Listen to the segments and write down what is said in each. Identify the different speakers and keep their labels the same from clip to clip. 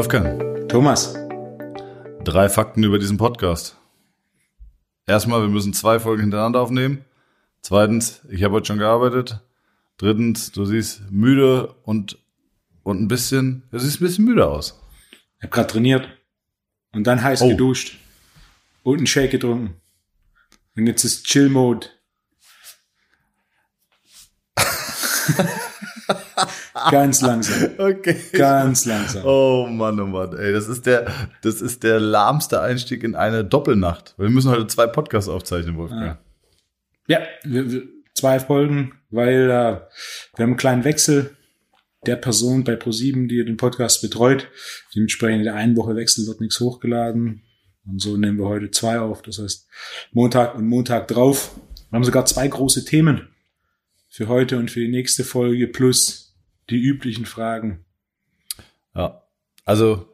Speaker 1: Wolfgang,
Speaker 2: Thomas,
Speaker 1: drei Fakten über diesen Podcast. Erstmal, wir müssen zwei Folgen hintereinander aufnehmen. Zweitens, ich habe heute schon gearbeitet. Drittens, du siehst müde und, und ein bisschen, du siehst ein bisschen müde aus.
Speaker 2: ich habe gerade trainiert und dann heiß
Speaker 1: Oh.
Speaker 2: geduscht und einen Shake getrunken. Und jetzt ist Chill-Mode. Ganz langsam,
Speaker 1: Okay.
Speaker 2: ganz langsam.
Speaker 1: Oh Mann, oh Mann, ey, das ist der, das ist der lahmste Einstieg in eine Doppelnacht. Weil wir müssen heute zwei Podcasts aufzeichnen, Wolfgang.
Speaker 2: Ja, wir, zwei Folgen, weil äh, wir haben einen kleinen Wechsel der Person bei ProSieben, die den Podcast betreut. Dementsprechend in der einen Woche Wechsel wird nichts hochgeladen. Und so nehmen wir heute zwei auf. Das heißt Montag und Montag drauf. Wir haben sogar zwei große Themen für heute und für die nächste Folge plus die üblichen Fragen.
Speaker 1: Ja. Also,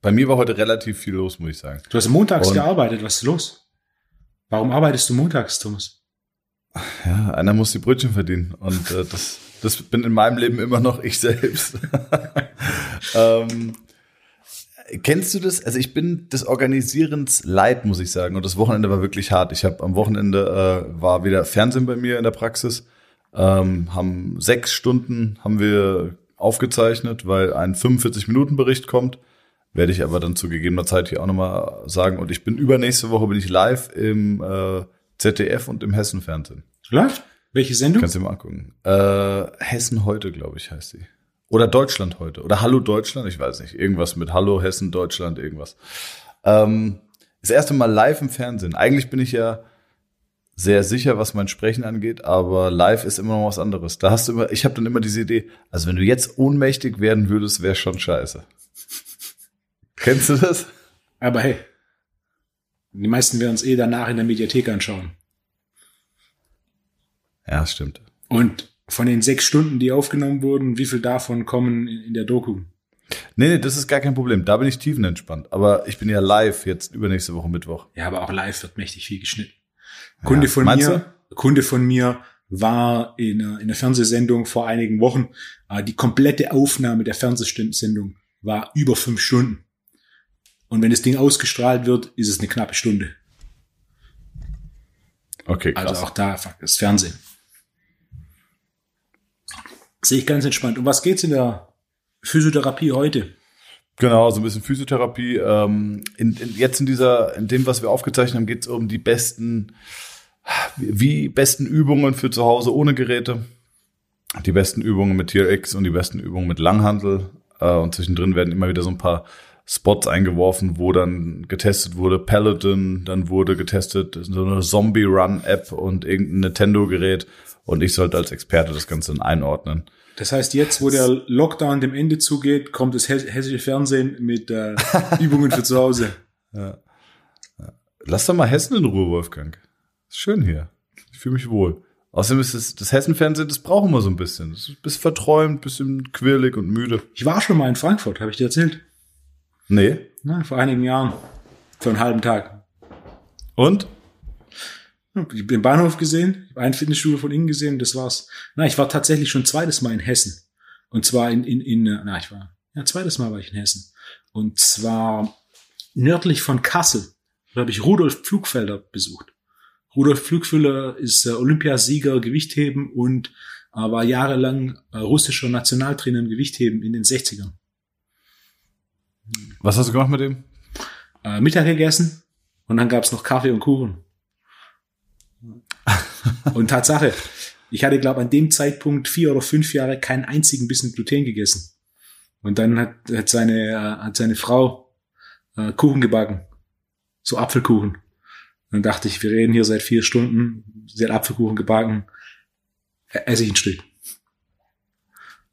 Speaker 1: bei mir war heute relativ viel los, muss ich sagen.
Speaker 2: Du hast montags
Speaker 1: Und-
Speaker 2: gearbeitet. Was ist los? Warum arbeitest du montags, Thomas?
Speaker 1: Ja, einer muss die Brötchen verdienen. Und äh, das, das bin in meinem Leben immer noch ich selbst. ähm, kennst du das? Also ich bin des Organisierens leid, muss ich sagen. Und das Wochenende war wirklich hart. Ich habe am Wochenende äh, war wieder Fernsehen bei mir in der Praxis. Ähm, haben sechs Stunden haben wir aufgezeichnet, weil ein 45-Minuten-Bericht kommt. Werde ich aber dann zu gegebener Zeit hier auch nochmal sagen. Und ich bin übernächste Woche bin ich live im äh, ZDF und im Hessen-Fernsehen.
Speaker 2: Läuft? Welche Sendung?
Speaker 1: Kannst du dir mal angucken. Äh, Hessen heute, glaube ich, heißt sie. Oder Deutschland heute. Oder Hallo Deutschland, ich weiß nicht. Irgendwas mit Hallo Hessen, Deutschland, irgendwas. Ähm, das erste Mal live im Fernsehen. Eigentlich bin ich ja sehr sicher, was mein Sprechen angeht, aber live ist immer noch was anderes. Da hast du immer, ich habe dann immer diese Idee, also wenn du jetzt ohnmächtig werden würdest, wäre schon scheiße. Kennst du das?
Speaker 2: Aber hey, die meisten werden es eh danach in der Mediathek anschauen.
Speaker 1: Ja, stimmt.
Speaker 2: Und von den sechs Stunden, die aufgenommen wurden, wie viel davon kommen in, in der Doku?
Speaker 1: Nee, nee, das ist gar kein Problem. Da bin ich tiefenentspannt. Aber ich bin ja live jetzt übernächste Woche Mittwoch.
Speaker 2: Ja, aber auch live wird mächtig viel geschnitten. Kunde
Speaker 1: Ja.
Speaker 2: von mir, Kunde von mir war in, einer- in einer Fernsehsendung vor einigen Wochen. Äh, Die komplette Aufnahme der Fernsehsendung war über fünf Stunden. Und wenn das Ding ausgestrahlt wird, ist es eine knappe Stunde.
Speaker 1: Okay, krass.
Speaker 2: Also auch da fuck, das Fernsehen. Sehe ich ganz entspannt. Um was geht's in der Physiotherapie heute?
Speaker 1: Genau, so ein bisschen Physiotherapie. Ähm, in, in, jetzt in dieser, in dem, was wir aufgezeichnet haben, geht es um die besten, wie besten Übungen für zu Hause ohne Geräte, die besten Übungen mit TRX und die besten Übungen mit Langhandel. Äh, und zwischendrin werden immer wieder so ein paar Spots eingeworfen, wo dann getestet wurde Paladin, dann wurde getestet so eine Zombie Run App und irgendein Nintendo Gerät. Und ich sollte als Experte das Ganze dann einordnen.
Speaker 2: Das heißt, jetzt, wo der Lockdown dem Ende zugeht, kommt das hess- hessische Fernsehen mit äh, Übungen für zu Hause.
Speaker 1: Lass doch mal Hessen in Ruhe, Wolfgang. Ist schön hier. Ich fühle mich wohl. Außerdem ist das, das Hessen-Fernsehen, das brauchen wir so ein bisschen. Das ist ein bisschen verträumt, bisschen quirlig und müde.
Speaker 2: Ich war schon mal in Frankfurt, habe ich dir erzählt.
Speaker 1: Nee.
Speaker 2: Na, vor einigen Jahren. Für einen halben Tag.
Speaker 1: Und?
Speaker 2: Ich habe den Bahnhof gesehen, ich habe ein Fitnessstudio von innen gesehen, das war's. Na, ich war tatsächlich schon zweites Mal in Hessen. Und zwar in, in, in, äh, na, ich war, ja, zweites Mal war ich in Hessen. Und zwar nördlich von Kassel. Da habe ich Rudolf Pflugfelder besucht. Rudolf Pflugfelder ist äh, Olympiasieger Gewichtheben und äh, war jahrelang äh, russischer Nationaltrainer im Gewichtheben in den 60ern.
Speaker 1: Was hast du gemacht mit dem?
Speaker 2: Äh, Mittag gegessen und dann gab's noch Kaffee und Kuchen. Und Tatsache, ich hatte, glaube an dem Zeitpunkt vier oder fünf Jahre keinen einzigen Bissen Gluten gegessen. Und dann hat, hat, seine, äh, hat seine Frau äh, Kuchen gebacken. So Apfelkuchen. Dann dachte ich, wir reden hier seit vier Stunden. Sie hat Apfelkuchen gebacken. Esse ich ein Stück.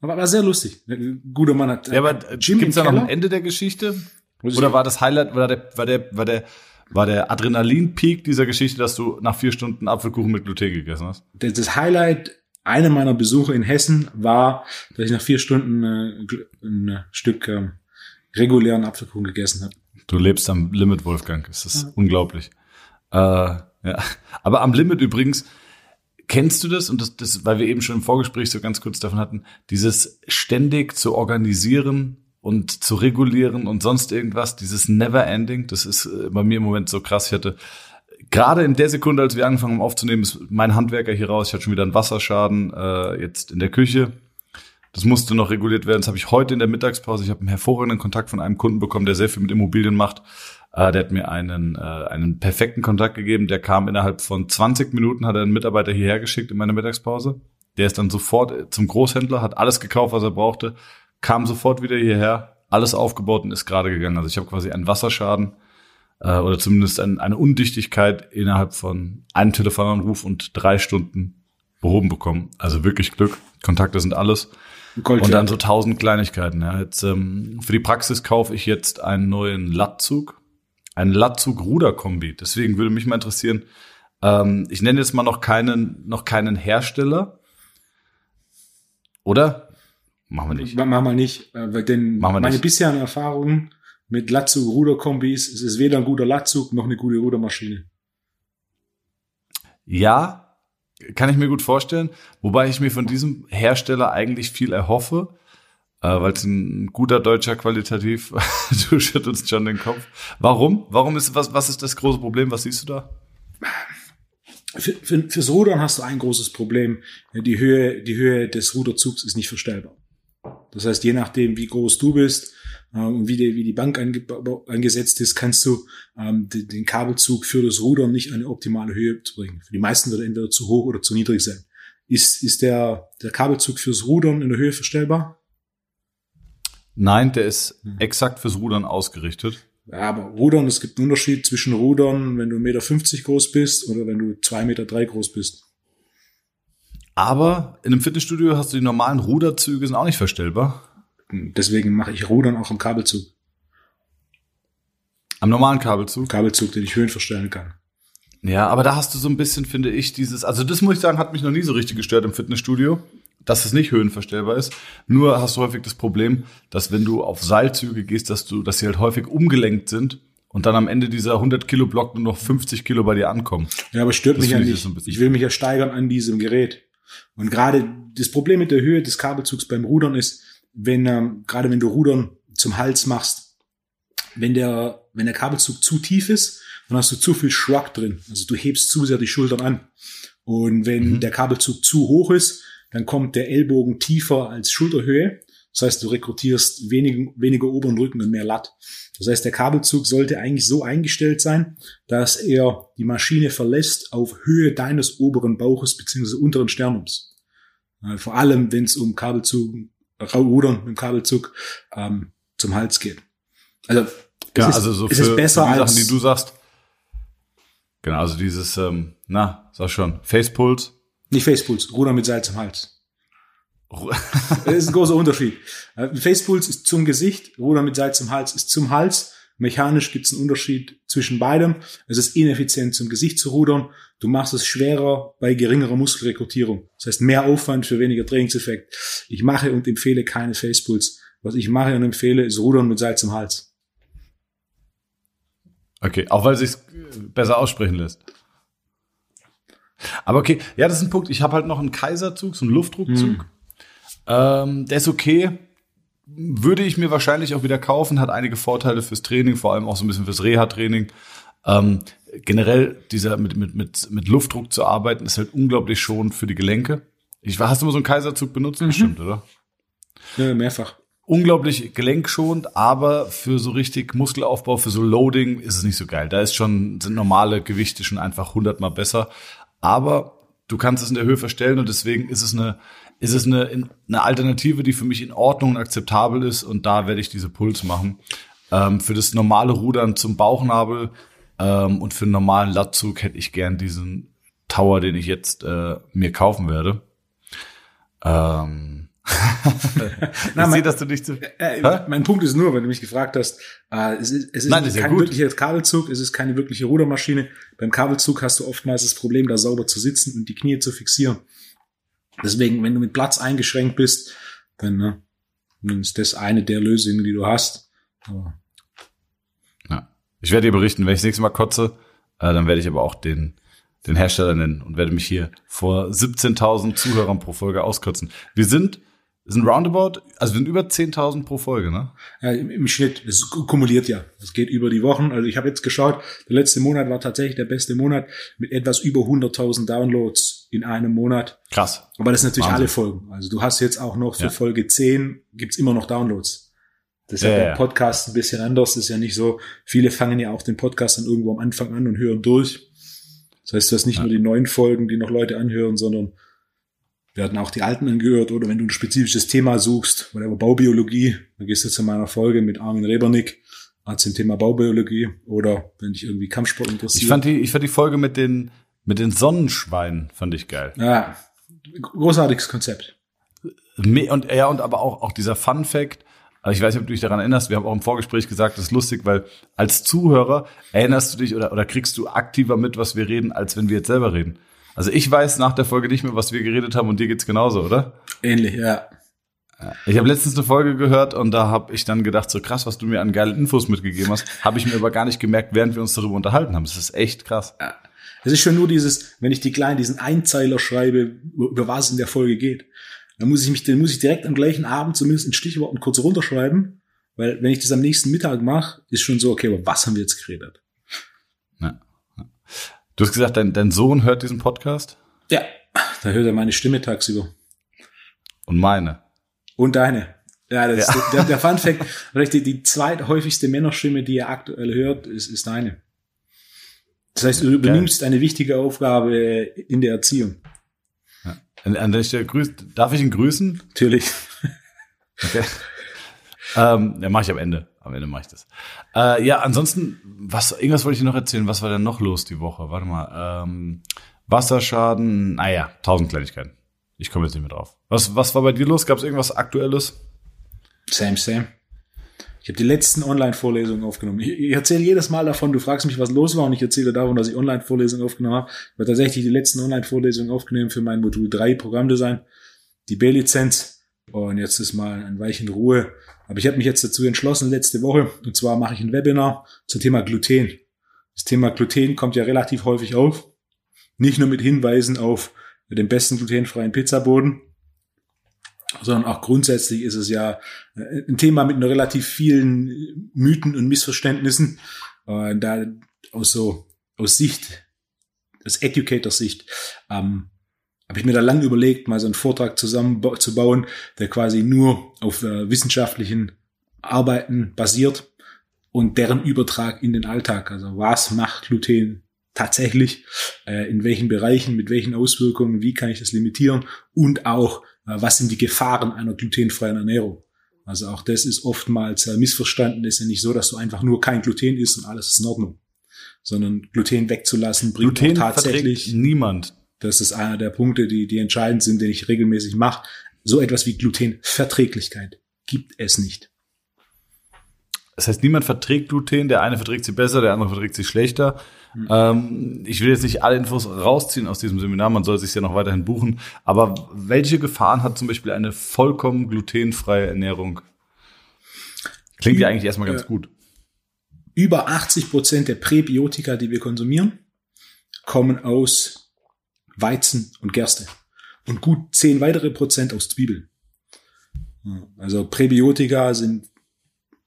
Speaker 2: Aber war sehr lustig. Ein guter Mann hat
Speaker 1: Ja, aber
Speaker 2: Jim
Speaker 1: gibt's da noch ein. Ende der Geschichte? Oder war das Highlight, war der, war der, war der, war der Adrenalin-Peak dieser Geschichte, dass du nach vier Stunden Apfelkuchen mit Gluten gegessen hast?
Speaker 2: das Highlight einer meiner Besuche in Hessen war, dass ich nach vier Stunden äh, ein äh, Stück ähm, regulären Apfelkuchen gegessen habe.
Speaker 1: Du lebst am Limit, Wolfgang. Es ist unglaublich. Äh, ja. Aber am Limit übrigens, kennst du das? Und das, das, weil wir eben schon im Vorgespräch so ganz kurz davon hatten, dieses ständig zu organisieren und zu regulieren und sonst irgendwas, dieses Never-Ending, das ist äh, bei mir im Moment so krass. Ich hatte gerade in der Sekunde, als wir angefangen haben aufzunehmen, ist mein Handwerker hier raus. Ich hatte schon wieder einen Wasserschaden äh, jetzt in der Küche. Das musste noch reguliert werden. Das habe ich heute in der Mittagspause. Ich habe einen hervorragenden Kontakt von einem Kunden bekommen, der sehr viel mit Immobilien macht. Äh, der hat mir einen, äh, einen perfekten Kontakt gegeben. Der kam innerhalb von 20 Minuten, hat er einen Mitarbeiter hierher geschickt in meiner Mittagspause. Der ist dann sofort zum Großhändler, hat alles gekauft, was er brauchte, kam sofort wieder hierher, alles aufgebaut und ist gerade gegangen. Also ich habe quasi einen Wasserschaden äh, oder zumindest ein, eine Undichtigkeit innerhalb von einem Telefonanruf und drei Stunden behoben bekommen. Also wirklich Glück. Kontakte sind alles. Gold, und dann so tausend Kleinigkeiten. Ja. Jetzt, ähm, für die Praxis kaufe ich jetzt einen neuen Lattzug, einen Lattzug-Ruder-Kombi. Deswegen würde mich mal interessieren, ähm, ich nenne jetzt mal noch keinen, noch keinen Hersteller. Oder? Machen wir nicht.
Speaker 2: Machen wir nicht, äh, weil denn Machen wir meine nicht. bisherigen Erfahrungen mit Latzug-Ruderkombis, es ist weder ein guter Latzug noch eine gute Rudermaschine.
Speaker 1: Ja, kann ich mir gut vorstellen, wobei ich mir von diesem Hersteller eigentlich viel erhoffe, weil es ein guter deutscher qualitativ, du schüttelst schon den Kopf. Warum? Warum ist was was ist das große Problem? Was siehst du da?
Speaker 2: Für, für, fürs Rudern hast du ein großes Problem. Die Höhe, die Höhe des Ruderzugs ist nicht verstellbar. Das heißt, je nachdem, wie groß du bist äh, und wie die, wie die Bank ange, angesetzt ist, kannst du ähm, den, den, Kabelzug für das Rudern nicht eine optimale Höhe bringen. Für die meisten wird er entweder zu hoch oder zu niedrig sein. Ist, ist der, der Kabelzug fürs Rudern in der Höhe verstellbar?
Speaker 1: Nein, der ist hm. exakt fürs Rudern ausgerichtet.
Speaker 2: Ja, aber Rudern, es gibt einen Unterschied zwischen Rudern, wenn du 1,50 Meter groß bist oder wenn du 2,3 Meter groß bist.
Speaker 1: Aber in einem Fitnessstudio hast du die normalen Ruderzüge, sind auch nicht verstellbar.
Speaker 2: Deswegen mache ich Rudern auch am Kabelzug.
Speaker 1: Am normalen Kabelzug?
Speaker 2: Kabelzug, den ich Höhen verstellen kann.
Speaker 1: Ja, aber da hast du so ein bisschen, finde ich, dieses, also das muss ich sagen, hat mich noch nie so richtig gestört im Fitnessstudio, dass es nicht höhenverstellbar ist. Nur hast du häufig das Problem, dass wenn du auf Seilzüge gehst, dass du, dass sie halt häufig umgelenkt sind und dann am Ende dieser 100 Kilo Block nur noch 50 Kilo bei dir ankommen.
Speaker 2: Ja, aber stört das mich ja nicht. So ich will mich ja steigern an diesem Gerät. Und gerade das Problem mit der Höhe des Kabelzugs beim Rudern ist, wenn ähm, gerade wenn du Rudern zum Hals machst, wenn der wenn der Kabelzug zu tief ist, dann hast du zu viel Shrug drin. Also du hebst zu sehr die Schultern an. Und wenn mhm. der Kabelzug zu hoch ist, dann kommt der Ellbogen tiefer als Schulterhöhe. Das heißt, du rekrutierst wenig, weniger oberen Rücken und mehr Latt. Das heißt, der Kabelzug sollte eigentlich so eingestellt sein, dass er die Maschine verlässt auf Höhe deines oberen Bauches bzw. unteren Sternums. Äh, vor allem, wenn es um Kabelzug, Rudern mit dem Kabelzug ähm, zum Hals geht. Also,
Speaker 1: ja, ist, also so für, für besser die Sachen, die du sagst. Genau, also dieses, ähm, na, sag schon, Facepuls.
Speaker 2: Nicht Facepuls, Rudern mit Seil zum Hals das ist ein großer Unterschied. Äh, Facepuls ist zum Gesicht, Ruder mit Seil zum Hals ist zum Hals. Mechanisch gibt es einen Unterschied zwischen beidem. Es ist ineffizient zum Gesicht zu rudern. Du machst es schwerer bei geringerer Muskelrekrutierung. Das heißt mehr Aufwand für weniger Trainingseffekt. Ich mache und empfehle keine Facepuls. Was ich mache und empfehle, ist Rudern mit Seil zum Hals.
Speaker 1: Okay, auch weil es sich besser aussprechen lässt. Aber okay, ja, das ist ein Punkt. Ich habe halt noch einen Kaiserzug, so einen Luftdruckzug. Hm. Ähm, der ist okay. Würde ich mir wahrscheinlich auch wieder kaufen, hat einige Vorteile fürs Training, vor allem auch so ein bisschen fürs Reha-Training. Ähm, generell dieser mit, mit, mit, mit Luftdruck zu arbeiten, ist halt unglaublich schon für die Gelenke. Ich, hast du mal so einen Kaiserzug benutzt? Mhm. Bestimmt, oder?
Speaker 2: Ja, mehrfach.
Speaker 1: Unglaublich gelenkschonend, aber für so richtig Muskelaufbau, für so Loading ist es nicht so geil. Da ist schon, sind normale Gewichte schon einfach hundertmal besser. Aber du kannst es in der Höhe verstellen und deswegen ist es eine ist es eine, eine Alternative, die für mich in Ordnung und akzeptabel ist und da werde ich diese Puls machen. Ähm, für das normale Rudern zum Bauchnabel ähm, und für einen normalen Lattzug hätte ich gern diesen Tower, den ich jetzt äh, mir kaufen werde. Ähm.
Speaker 2: Na, ich sehe, dass du nicht zu. Äh, äh, mein Punkt ist nur, wenn du mich gefragt hast, äh, es ist, es ist Nein, ist kein ja wirklicher Kabelzug, es ist keine wirkliche Rudermaschine. Beim Kabelzug hast du oftmals das Problem, da sauber zu sitzen und die Knie zu fixieren. Deswegen, wenn du mit Platz eingeschränkt bist, dann, ne, dann ist das eine der Lösungen, die du hast. Aber
Speaker 1: ja. Ich werde dir berichten, wenn ich das nächste Mal kotze, äh, dann werde ich aber auch den, den Hersteller nennen und werde mich hier vor 17.000 Zuhörern pro Folge auskotzen. Wir sind sind roundabout, also sind über 10.000 pro Folge, ne?
Speaker 2: Ja, im, im Schnitt. Es kumuliert ja. Es geht über die Wochen. Also ich habe jetzt geschaut, der letzte Monat war tatsächlich der beste Monat mit etwas über 100.000 Downloads in einem Monat.
Speaker 1: Krass.
Speaker 2: Aber das sind natürlich
Speaker 1: Wahnsinn.
Speaker 2: alle Folgen. Also du hast jetzt auch noch für
Speaker 1: Ja.
Speaker 2: Folge 10 gibt's immer noch Downloads. Das ist ja,
Speaker 1: Ja,
Speaker 2: beim. Podcast ein bisschen anders. Das ist ja nicht so, viele fangen ja auch den Podcast dann irgendwo am Anfang an und hören durch. Das heißt, du hast nicht
Speaker 1: Ja.
Speaker 2: nur die neuen Folgen, die noch Leute anhören, sondern werden auch die alten angehört. Oder wenn du ein spezifisches Thema suchst, whatever, Baubiologie, dann gehst du zu meiner Folge mit Armin Rebernick zum Thema Baubiologie. Oder wenn dich irgendwie Kampfsport interessiert.
Speaker 1: Ich fand die, ich fand die Folge mit den, mit den Sonnenschweinen, fand ich geil.
Speaker 2: ja, großartiges Konzept.
Speaker 1: Und ja, und aber auch, auch dieser Fun Fact, also ich weiß nicht, ob du dich daran erinnerst, wir haben auch im Vorgespräch gesagt, das ist lustig, weil als Zuhörer erinnerst du dich oder, oder kriegst du aktiver mit, was wir reden, als wenn wir jetzt selber reden. Also ich weiß nach der Folge nicht mehr, was wir geredet haben und dir geht's genauso, oder?
Speaker 2: Ähnlich, ja.
Speaker 1: Ich habe letztens eine Folge gehört und da habe ich dann gedacht, so krass, was du mir an geilen Infos mitgegeben hast, habe ich mir aber gar nicht gemerkt, während wir uns darüber unterhalten haben. Das ist echt krass.
Speaker 2: Es ist schon nur dieses, wenn ich die kleinen, diesen Einzeiler schreibe, über was es in der Folge geht, dann muss ich mich, dann muss ich direkt am gleichen Abend zumindest in Stichworten kurz runterschreiben, weil wenn ich das am nächsten Mittag mache, ist schon so, okay, aber was haben wir jetzt geredet?
Speaker 1: Du hast gesagt, dein, dein Sohn hört diesen Podcast
Speaker 2: Ja, da hört er meine Stimme tagsüber.
Speaker 1: und meine.
Speaker 2: Und deine. Ja, das
Speaker 1: Ja.
Speaker 2: Ist der, der Fun Fact, vielleicht die, zweithäufigste Männerstimme, die er aktuell hört, ist, ist deine. Das heißt, du übernimmst eine wichtige Aufgabe in der Erziehung.
Speaker 1: An, an der Stelle grüß, darf ich ihn grüßen?
Speaker 2: Natürlich.
Speaker 1: Okay. ähm, ja, mache ich am Ende. Am Ende mache ich das. Äh, ja, ansonsten, was, irgendwas wollte ich noch erzählen. Was war denn noch los die Woche? Warte mal. Ähm, Wasserschaden, naja, tausend Kleinigkeiten. Ich komme jetzt nicht mehr drauf. Was, was war bei dir los? Gab es irgendwas Aktuelles?
Speaker 2: Same, same. Ich habe die letzten Online-Vorlesungen aufgenommen. Ich, ich erzähle jedes Mal davon, du fragst mich, was los war, und ich erzähle davon, dass ich Online-Vorlesungen aufgenommen habe. Ich habe tatsächlich die letzten Online-Vorlesungen aufgenommen für mein Modul 3 Programmdesign, die B-Lizenz. Und jetzt ist mal ein Weilchen Ruhe. Aber ich habe mich jetzt dazu entschlossen, letzte Woche, und zwar mache ich ein Webinar zum Thema Gluten. Das Thema Gluten kommt ja relativ häufig auf. Nicht nur mit Hinweisen auf den besten glutenfreien Pizzaboden, sondern auch grundsätzlich ist es ja äh, ein Thema mit einer relativ vielen Mythen und Missverständnissen. Und da aus so aus Sicht, aus Educator-Sicht, ähm, habe ich mir da lange überlegt, mal so einen Vortrag zusammenzubauen, der quasi nur auf äh, wissenschaftlichen Arbeiten basiert und deren Übertrag in den Alltag. Also was macht Gluten tatsächlich, äh, in welchen Bereichen, mit welchen Auswirkungen, wie kann ich das limitieren und auch, äh, was sind die Gefahren einer glutenfreien Ernährung. Also auch das ist oftmals äh, missverstanden. Es ist ja nicht so, dass du einfach nur kein Gluten isst und alles ist in Ordnung. Sondern Gluten wegzulassen bringt
Speaker 1: Gluten
Speaker 2: auch tatsächlich
Speaker 1: niemand.
Speaker 2: Das ist einer der Punkte, die, die entscheidend sind, den ich regelmäßig mache. So etwas wie Glutenverträglichkeit gibt es nicht.
Speaker 1: Das heißt, niemand verträgt Gluten. Der eine verträgt sie besser, der andere verträgt sie schlechter.
Speaker 2: Mhm.
Speaker 1: Ähm, ich will jetzt nicht alle Infos rausziehen aus diesem Seminar. Man soll sich ja noch weiterhin buchen. Aber welche Gefahren hat zum Beispiel eine vollkommen glutenfreie Ernährung? Klingt ja eigentlich erstmal ganz gut.
Speaker 2: Über 80 Prozent der Präbiotika, die wir konsumieren, kommen aus Weizen und Gerste. Und gut 10 weitere Prozent aus Zwiebeln. Also Präbiotika sind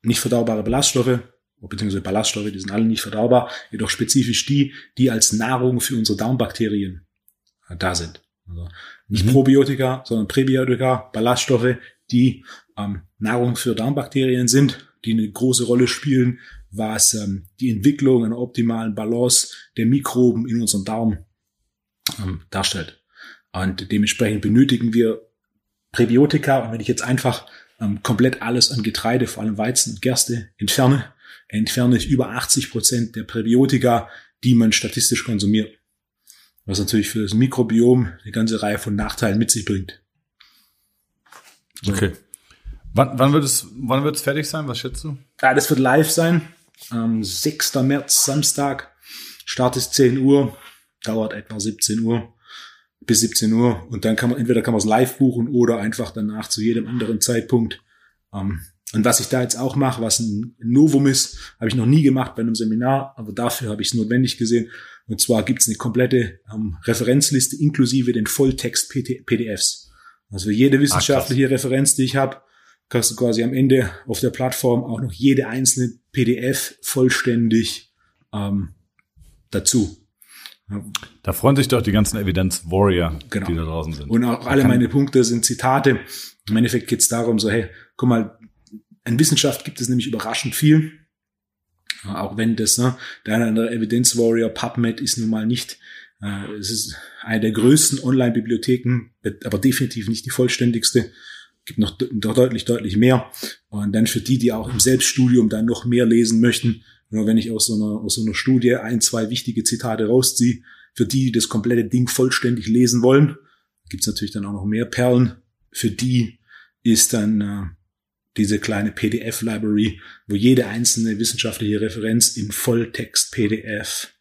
Speaker 2: nicht verdaubare Ballaststoffe, beziehungsweise Ballaststoffe, die sind alle nicht verdaubar, jedoch spezifisch die, die als Nahrung für unsere Darmbakterien äh, da sind. Also nicht
Speaker 1: Mhm.
Speaker 2: Probiotika, sondern Präbiotika, Ballaststoffe, die ähm, Nahrung für Darmbakterien sind, die eine große Rolle spielen, was ähm, die Entwicklung einer optimalen Balance der Mikroben in unserem Darm ähm, darstellt. Und dementsprechend benötigen wir Präbiotika. Und wenn ich jetzt einfach ähm, komplett alles an Getreide, vor allem Weizen und Gerste, entferne, entferne ich über 80 Prozent der Präbiotika, die man statistisch konsumiert. Was natürlich für das Mikrobiom eine ganze Reihe von Nachteilen mit sich bringt. So.
Speaker 1: Okay. Wann, wann wird es, wann wird es fertig sein? Was schätzt du?
Speaker 2: Ja, das wird live sein. Am 6. März, Samstag. Start ist 10 Uhr. Dauert etwa 17 Uhr bis 17 Uhr. Und dann kann man, entweder kann man es live buchen oder einfach danach zu jedem anderen Zeitpunkt. Ähm, und was ich da jetzt auch mache, was ein Novum ist, habe ich noch nie gemacht bei einem Seminar, aber dafür habe ich es notwendig gesehen. Und zwar gibt es eine komplette ähm, Referenzliste inklusive den Volltext-PDFs. Also jede wissenschaftliche Referenz, die ich habe, kannst du quasi am Ende auf der Plattform auch noch jede einzelne PDF vollständig ähm, dazu.
Speaker 1: Da freuen sich doch die ganzen Evidenz-Warrior,
Speaker 2: Genau.
Speaker 1: die da draußen sind.
Speaker 2: Und auch alle meine Punkte sind Zitate. Im Endeffekt geht es darum, so, hey, guck mal, in Wissenschaft gibt es nämlich überraschend viel. Auch wenn das, ne, der eine oder andere Evidence Warrior PubMed ist nun mal nicht, äh, es ist eine der größten Online-Bibliotheken, aber definitiv nicht die vollständigste. Gibt noch, noch deutlich, deutlich mehr. Und dann für die, die auch im Selbststudium dann noch mehr lesen möchten, nur wenn ich aus so einer, aus so einer Studie ein, zwei wichtige Zitate rausziehe, für die, die das komplette Ding vollständig lesen wollen, gibt's natürlich dann auch noch mehr Perlen. Für die ist dann äh, diese kleine PDF-Library, wo jede einzelne wissenschaftliche Referenz in Volltext-PDF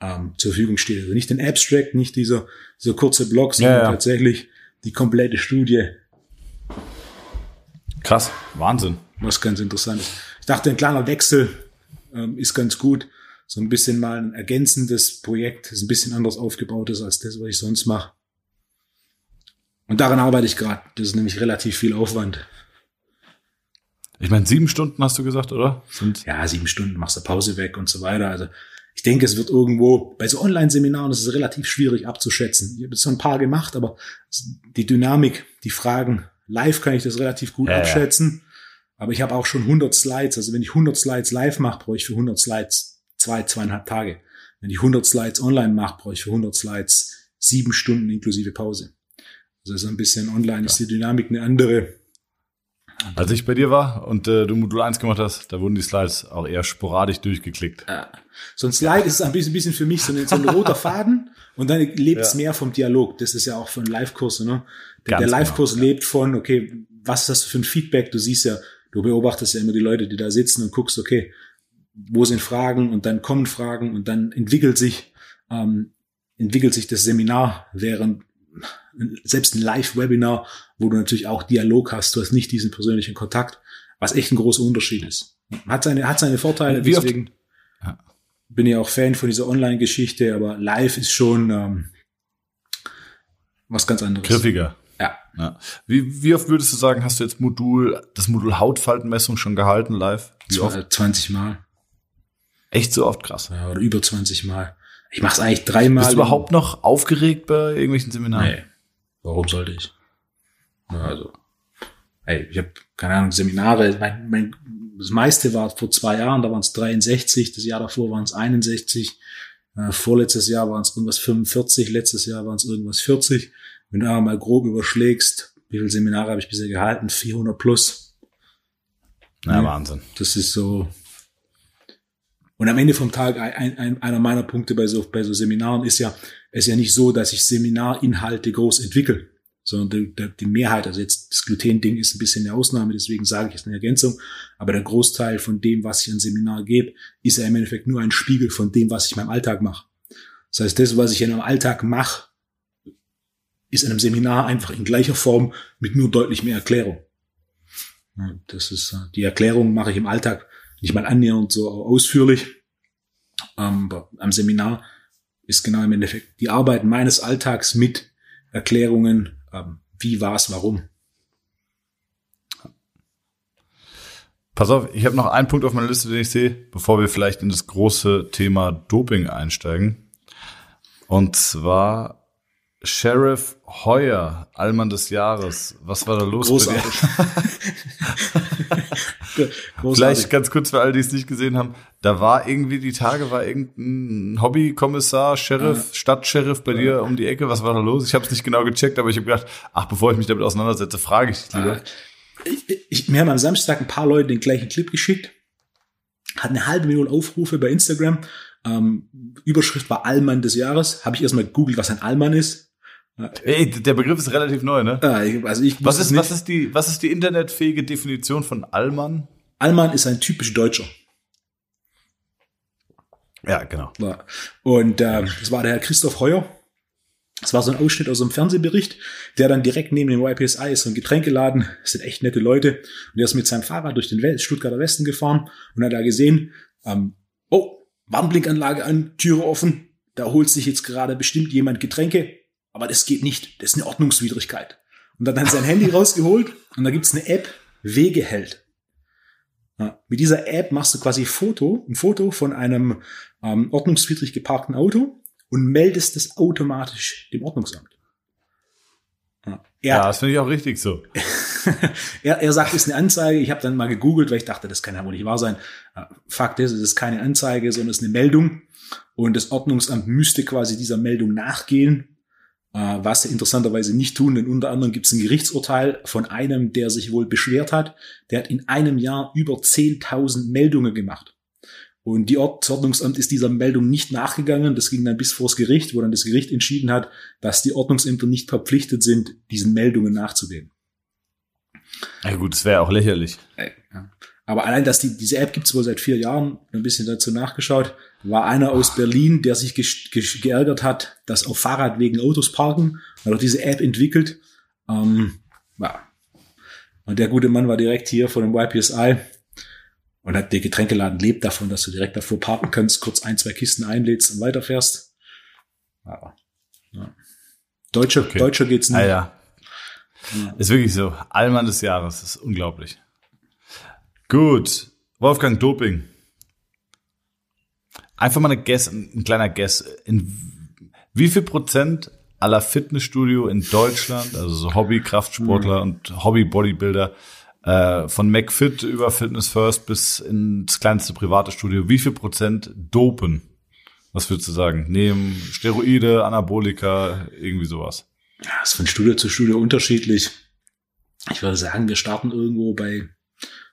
Speaker 2: ähm, zur Verfügung steht. Also nicht ein Abstract, nicht dieser, dieser kurze Blog, sondern
Speaker 1: Ja, ja.
Speaker 2: tatsächlich die komplette Studie,
Speaker 1: Krass, Wahnsinn.
Speaker 2: was ganz interessant ist. Ich dachte, ein kleiner Wechsel ähm, ist ganz gut. So ein bisschen mal ein ergänzendes Projekt, das ein bisschen anders aufgebaut ist als das, was ich sonst mache. Und daran arbeite ich gerade. Das ist nämlich relativ viel Aufwand.
Speaker 1: Ich meine, sieben Stunden hast du gesagt, oder? Sind
Speaker 2: ja, sieben Stunden machst du Pause weg und so weiter. Also ich denke, es wird irgendwo, bei so Online-Seminaren ist es relativ schwierig abzuschätzen. Ich habe jetzt so ein paar gemacht, aber die Dynamik, die Fragen, live kann ich das relativ gut
Speaker 1: ja.
Speaker 2: abschätzen. Aber ich habe auch schon 100 Slides. Also wenn ich 100 Slides live mache, brauche ich für 100 Slides zwei, zweieinhalb Tage. Wenn ich 100 Slides online mache, brauche ich für 100 Slides sieben Stunden inklusive Pause. Also so ein bisschen online ist die Dynamik eine andere.
Speaker 1: Als ich bei dir war und äh, du Modul 1 gemacht hast, da wurden die Slides auch eher sporadisch durchgeklickt.
Speaker 2: Ja. So ein Slide ist ein bisschen, für mich so ein, so ein roter Faden und dann lebt es
Speaker 1: Ja.
Speaker 2: mehr vom Dialog. Das ist ja auch von Live-Kurse. Ne? Der, der Live-Kurs
Speaker 1: genau,
Speaker 2: lebt von, okay, was ist das für ein Feedback? Du siehst ja, du beobachtest ja immer die Leute, die da sitzen und guckst, okay, wo sind Fragen und dann kommen Fragen und dann entwickelt sich, ähm, entwickelt sich das Seminar, während selbst ein Live-Webinar, wo du natürlich auch Dialog hast, du hast nicht diesen persönlichen Kontakt, was echt ein großer Unterschied ist. Hat seine, hat seine Vorteile,
Speaker 1: Wie oft-
Speaker 2: deswegen
Speaker 1: Ja.
Speaker 2: bin ich auch Fan von dieser Online-Geschichte, aber live ist schon ähm, was ganz anderes.
Speaker 1: Griffiger.
Speaker 2: Ja.
Speaker 1: Ja. Wie, wie oft würdest du sagen, hast du jetzt Modul, das Modul Hautfaltenmessung schon gehalten live? Wie oft?
Speaker 2: Zwa- 20 Mal
Speaker 1: Echt so oft krass.
Speaker 2: ja, oder über 20 Mal. Ich mache es eigentlich dreimal.
Speaker 1: Bist du überhaupt noch aufgeregt bei irgendwelchen Seminaren?
Speaker 2: Nee. Warum sollte ich? Ja, also, ey, ich habe keine Ahnung, Seminare, mein, mein, das meiste war vor zwei Jahren, da waren es 63, das Jahr davor waren es 61, äh, vorletztes Jahr waren es irgendwas 45, letztes Jahr waren es irgendwas 40. Wenn du aber mal grob überschlägst, wie viele Seminare habe ich bisher gehalten? 400 plus.
Speaker 1: Na,
Speaker 2: Ja.
Speaker 1: Wahnsinn.
Speaker 2: Das ist so. Und am Ende vom Tag, ein, ein, einer meiner Punkte bei so, bei so Seminaren ist ja, es ist ja nicht so, dass ich Seminarinhalte groß entwickle, sondern die, die, die Mehrheit, also jetzt das Gluten-Ding ist ein bisschen eine Ausnahme, deswegen sage ich es eine Ergänzung, aber der Großteil von dem, was ich an Seminar gebe, ist ja im Endeffekt nur ein Spiegel von dem, was ich in meinem Alltag mache. Das heißt, das, was ich in meinem Alltag mache, ist in einem Seminar einfach in gleicher Form mit nur deutlich mehr Erklärung. Das ist, äh, die Erklärung mache ich im Alltag nicht mal annähernd so ausführlich. Ähm, Aber am Seminar ist genau im Endeffekt die Arbeit meines Alltags mit Erklärungen, ähm, wie, was, warum.
Speaker 1: Pass auf, ich habe noch einen Punkt auf meiner Liste, den ich sehe, bevor wir vielleicht in das große Thema Doping einsteigen. Und zwar Sheriff Heuer, Allmann des Jahres. Was war da los? dir?
Speaker 2: Großartig.
Speaker 1: Vielleicht ganz kurz für alle, die es nicht gesehen haben. Da war irgendwie die Tage, war irgendein Hobbykommissar, Sheriff, Stadtsheriff bei dir um die Ecke. Was war da los? Ich habe es nicht genau gecheckt, aber ich habe gedacht, ach, bevor ich mich damit auseinandersetze, frage ich dich lieber.
Speaker 2: ich, ich, mir haben am Samstag ein paar Leute den gleichen Clip geschickt. Hat eine halbe Million Aufrufe bei Instagram. Ähm, Überschrift war Allmann des Jahres. Habe ich erstmal gegoogelt, was ein Allmann ist.
Speaker 1: Ey, der Begriff ist relativ neu, ne?
Speaker 2: Ich- also ich
Speaker 1: Was ist, was ist die, was ist die internetfähige Definition von Allmann?
Speaker 2: Allmann ist ein typisch Deutscher.
Speaker 1: Ja, genau.
Speaker 2: Ja. Und äh, das war der Herr Christoph Heuer. Das war so ein Ausschnitt aus einem Fernsehbericht, der dann direkt neben dem YPSI ist, so ein Getränkeladen. Das sind echt nette Leute. Und der ist mit seinem Fahrrad durch den West Stuttgarter Westen gefahren und hat da gesehen, ähm, oh, Warnblinkanlage an, Türe offen. Da holt sich jetzt gerade bestimmt jemand Getränke, aber das geht nicht. Das ist eine Ordnungswidrigkeit. und hat dann sein Handy rausgeholt und da gibt's eine App, Wegeheld. Ja, mit dieser App machst du quasi Foto, ein Foto von einem ähm, ordnungswidrig geparkten Auto und meldest es automatisch dem Ordnungsamt.
Speaker 1: Ja, ja das finde ich auch richtig so.
Speaker 2: er, er sagt, es ist eine Anzeige. Ich habe dann mal gegoogelt, weil ich dachte, das kann ja wohl nicht wahr sein. Fakt ist, es ist keine Anzeige, sondern es ist eine Meldung. Und das Ordnungsamt müsste quasi dieser Meldung nachgehen was sie interessanterweise nicht tun, denn unter anderem gibt es ein Gerichtsurteil von einem, der sich wohl beschwert hat. Der hat in einem Jahr über 10.000 Meldungen gemacht. Und die Ordnungsamt ist dieser Meldung nicht nachgegangen. Das ging dann bis vors Gericht, wo dann das Gericht entschieden hat, dass die Ordnungsämter nicht verpflichtet sind, diesen Meldungen nachzugehen.
Speaker 1: Ja gut, das wäre auch lächerlich.
Speaker 2: Aber allein, dass die, diese App gibt's wohl seit vier Jahren, ein bisschen dazu nachgeschaut, war einer aus Berlin, der sich ge geärgert hat, dass auf Fahrradwegen Autos parken, hat auch diese App entwickelt. Ähm, ja. Und der gute Mann war direkt hier von dem YPSI und hat der Getränkeladen lebt davon, dass du direkt davor parken kannst, kurz ein, zwei Kisten einlädst und weiterfährst. Ja. ja. Deutscher, okay. Deutscher geht's nicht. Ah,
Speaker 1: ja. ja. Ist wirklich so. Allmann des Jahres. Das ist unglaublich. Gut. Wolfgang Doping. Einfach mal eine Guess, ein kleiner Guess. In wie viel Prozent aller Fitnessstudio in Deutschland, also so Hobby-Kraftsportler mhm. und Hobby-Bodybuilder, äh, von McFit über Fitness First bis ins kleinste private Studio, wie viel Prozent dopen? Was würdest du sagen? Nehmen Steroide, Anabolika, irgendwie sowas?
Speaker 2: Ja, ist von Studio zu Studio unterschiedlich. Ich würde sagen, wir starten irgendwo bei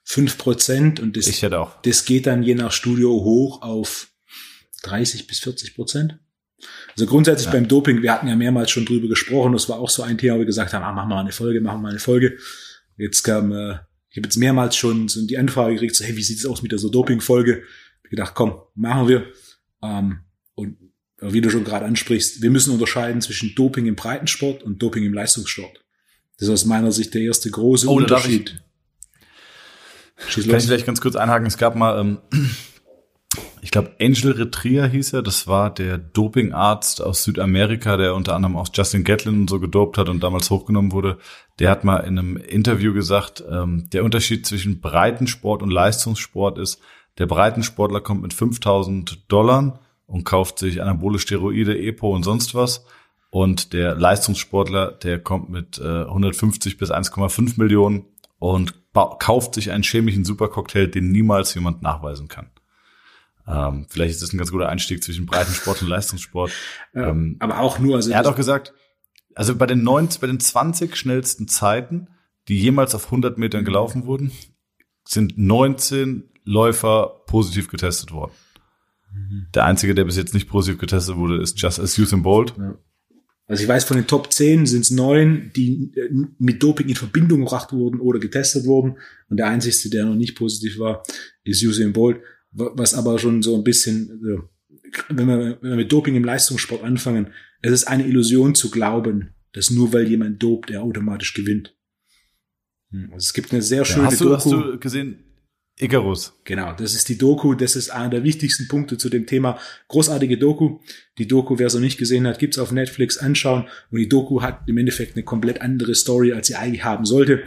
Speaker 2: fünf Prozent und das,
Speaker 1: ich hätte auch.
Speaker 2: das geht dann je nach Studio hoch auf 30 bis 40 Prozent. Also grundsätzlich ja. beim Doping, wir hatten ja mehrmals schon drüber gesprochen, das war auch so ein Thema, wo wir gesagt haben, ah, machen wir mal eine Folge, machen wir mal eine Folge. Jetzt kam, äh, ich habe jetzt mehrmals schon so die Anfrage gekriegt, so, hey, wie sieht es aus mit der so Doping-Folge? Ich gedacht, komm, machen wir. Ähm, und wie du schon gerade ansprichst, wir müssen unterscheiden zwischen Doping im Breitensport und Doping im Leistungssport. Das ist aus meiner Sicht der erste große oh, Unterschied.
Speaker 1: Kann ich vielleicht ganz kurz einhaken? Es gab mal ähm, ich glaube, Angel Retria hieß er. Das war der Dopingarzt aus Südamerika, der unter anderem auch Justin Gatlin und so gedopt hat und damals hochgenommen wurde. Der hat mal in einem Interview gesagt, ähm, der Unterschied zwischen Breitensport und Leistungssport ist, der Breitensportler kommt mit 5000 Dollar und kauft sich anabole Steroide, EPO und sonst was. Und der Leistungssportler, der kommt mit äh, 150 bis 1,5 Millionen und kauft sich einen chemischen Supercocktail, den niemals jemand nachweisen kann. Ähm, vielleicht ist das ein ganz guter Einstieg zwischen Breitensport und Leistungssport.
Speaker 2: Ja, ähm, aber auch nur.
Speaker 1: Also er hat auch gesagt, also bei den 90, bei den 20 schnellsten Zeiten, die jemals auf 100 Metern gelaufen wurden, sind 19 Läufer positiv getestet worden. Mhm. Der einzige, der bis jetzt nicht positiv getestet wurde, ist Just as Usain Bolt. Ja.
Speaker 2: Also ich weiß, von den Top 10 sind es neun, die äh, mit Doping in Verbindung gebracht wurden oder getestet wurden. Und der einzige, der noch nicht positiv war, ist Usain Bolt was aber schon so ein bisschen, wenn wir, wenn wir mit Doping im Leistungssport anfangen, es ist eine Illusion zu glauben, dass nur weil jemand dopt, er automatisch gewinnt. Hm, also es gibt eine sehr schöne ja,
Speaker 1: hast du, Doku. Hast du gesehen? Icarus.
Speaker 2: Genau, das ist die Doku. Das ist einer der wichtigsten Punkte zu dem Thema. Großartige Doku. Die Doku, wer es noch nicht gesehen hat, gibt's auf Netflix anschauen. Und die Doku hat im Endeffekt eine komplett andere Story, als sie eigentlich haben sollte.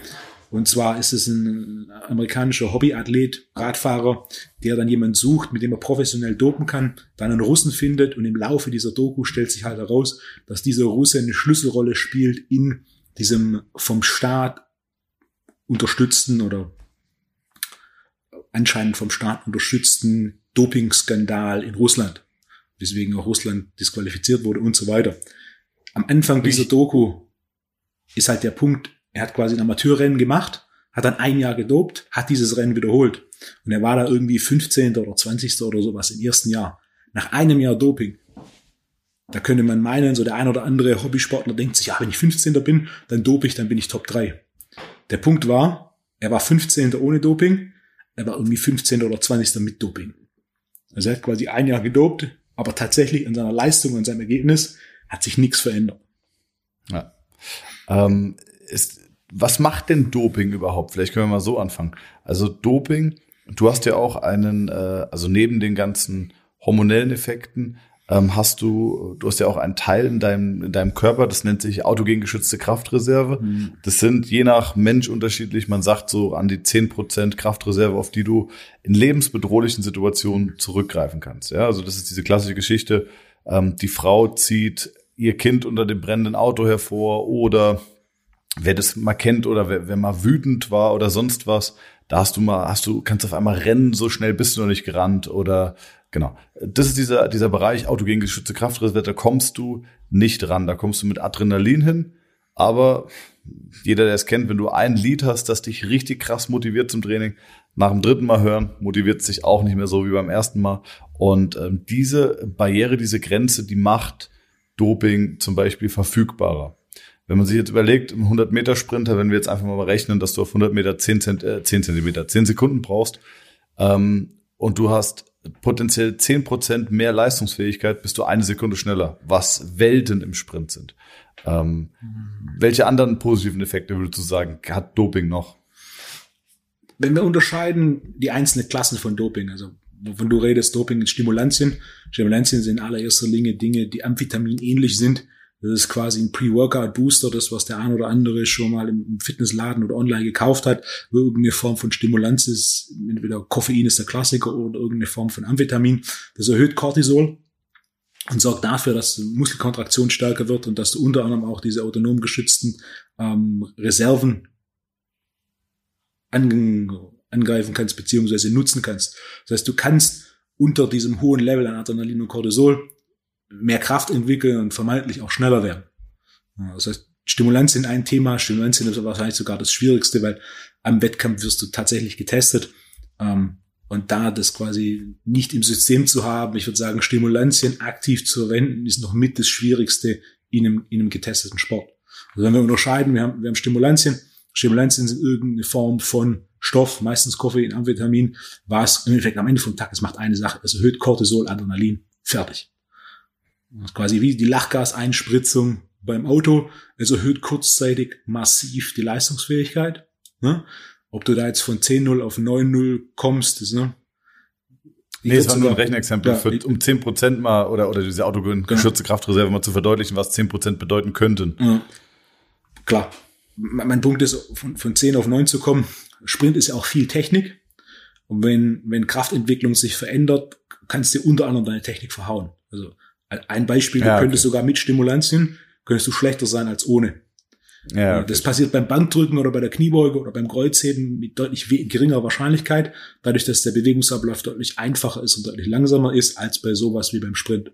Speaker 2: Und zwar ist es ein amerikanischer Hobbyathlet, Radfahrer, der dann jemand sucht, mit dem er professionell dopen kann, dann einen Russen findet und im Laufe dieser Doku stellt sich halt heraus, dass dieser Russe eine Schlüsselrolle spielt in diesem vom Staat unterstützten oder anscheinend vom Staat unterstützten Dopingskandal in Russland, weswegen auch Russland disqualifiziert wurde und so weiter. Am Anfang dieser Doku ist halt der Punkt, er hat quasi ein Amateurrennen gemacht, hat dann ein Jahr gedopt, hat dieses Rennen wiederholt. Und er war da irgendwie 15. oder 20. oder sowas im ersten Jahr. Nach einem Jahr Doping. Da könnte man meinen, so der ein oder andere Hobbysportler denkt sich, ja, wenn ich 15. bin, dann dope ich, dann bin ich Top 3. Der Punkt war, er war 15. ohne Doping, er war irgendwie 15. oder 20. mit Doping. Also er hat quasi ein Jahr gedopt, aber tatsächlich in seiner Leistung und seinem Ergebnis hat sich nichts verändert.
Speaker 1: Ja. Ähm, ist, was macht denn Doping überhaupt? Vielleicht können wir mal so anfangen. Also Doping, du hast ja auch einen, äh, also neben den ganzen hormonellen Effekten, ähm, hast du, du hast ja auch einen Teil in deinem, in deinem Körper, das nennt sich autogen geschützte Kraftreserve. Mhm. Das sind je nach Mensch unterschiedlich, man sagt so an die zehn Prozent Kraftreserve, auf die du in lebensbedrohlichen Situationen zurückgreifen kannst. Ja, also das ist diese klassische Geschichte, ähm, die Frau zieht ihr Kind unter dem brennenden Auto hervor oder wer das mal kennt oder wer, wer mal wütend war oder sonst was, da hast du mal, hast du, kannst auf einmal rennen, so schnell bist du noch nicht gerannt oder Genau. Das ist dieser, dieser Bereich autogen geschützte Kraftreserve, da kommst du nicht ran. Da kommst du mit Adrenalin hin. Aber jeder, der es kennt, wenn du ein Lied hast, das dich richtig krass motiviert zum Training, nach dem dritten Mal hören, motiviert sich auch nicht mehr so wie beim ersten Mal. Und ähm, diese Barriere, diese Grenze, die macht Doping zum Beispiel verfügbarer. Wenn man sich jetzt überlegt, im 100-Meter-Sprinter, wenn wir jetzt einfach mal rechnen, dass du auf 100 Meter 10, Zent äh, 10 Zentimeter, 10 Sekunden brauchst, ähm, und du hast potenziell zehn Prozent mehr Leistungsfähigkeit, bist du eine Sekunde schneller, was Welten im Sprint sind. Ähm. Welche anderen positiven Effekte würdest du sagen, hat Doping noch?
Speaker 2: Wenn wir unterscheiden die einzelnen Klassen von Doping, also wovon du redest, Doping in Stimulantien. Stimulantien sind in allererster Linie Dinge, die Amphetamin ähnlich sind, das ist quasi ein Pre-Workout-Booster, das, was der ein oder andere schon mal im Fitnessladen oder online gekauft hat, wo irgendeine Form von Stimulanz ist. Entweder Koffein ist der Klassiker oder irgendeine Form von Amphetamin. Das erhöht Cortisol und sorgt dafür, dass Muskelkontraktion stärker wird und dass du unter anderem auch diese autonom geschützten ähm, Reserven angreifen kannst beziehungsweise nutzen kannst. Das heißt, du kannst unter diesem hohen Level an Adrenalin und Cortisol mehr Kraft entwickeln und vermeintlich auch schneller werden. Das heißt, Stimulantien ein Thema, Stimulantien ist wahrscheinlich sogar das Schwierigste, weil am Wettkampf wirst du tatsächlich getestet. Ähm, und da das quasi nicht im System zu haben, ich würde sagen, Stimulantien aktiv zu verwenden, ist noch mit das Schwierigste in einem, in einem getesteten Sport. Also wenn wir unterscheiden, wir haben, wir haben Stimulantien. Stimulantien sind irgendeine Form von Stoff, meistens Koffein, Amphetamin, was im Endeffekt am Ende vom Tag, es macht eine Sache, es erhöht Cortisol, Adrenalin, fertig. Quasi wie die Lachgaseinspritzung beim Auto. Es erhöht kurzzeitig massiv die Leistungsfähigkeit. Ne? Ob du da jetzt von 10.0 auf 9.0 kommst, ist, ne?
Speaker 1: Nee, es war nur ein Rechenexempel, ja, für, um 10% mal, oder, oder diese autogeschützte genau. Kraftreserve mal zu verdeutlichen, was 10% bedeuten könnten. Ja.
Speaker 2: Klar. Mein Punkt ist, von, von 10 auf 9 zu kommen. Sprint ist ja auch viel Technik. Und wenn, wenn Kraftentwicklung sich verändert, kannst du unter anderem deine Technik verhauen. Also ein Beispiel, du ja, könntest okay. sogar mit Stimulantien, könntest du schlechter sein als ohne. Ja, okay. Das passiert beim Bankdrücken oder bei der Kniebeuge oder beim Kreuzheben mit deutlich geringerer Wahrscheinlichkeit, dadurch, dass der Bewegungsablauf deutlich einfacher ist und deutlich langsamer ist als bei sowas wie beim Sprint.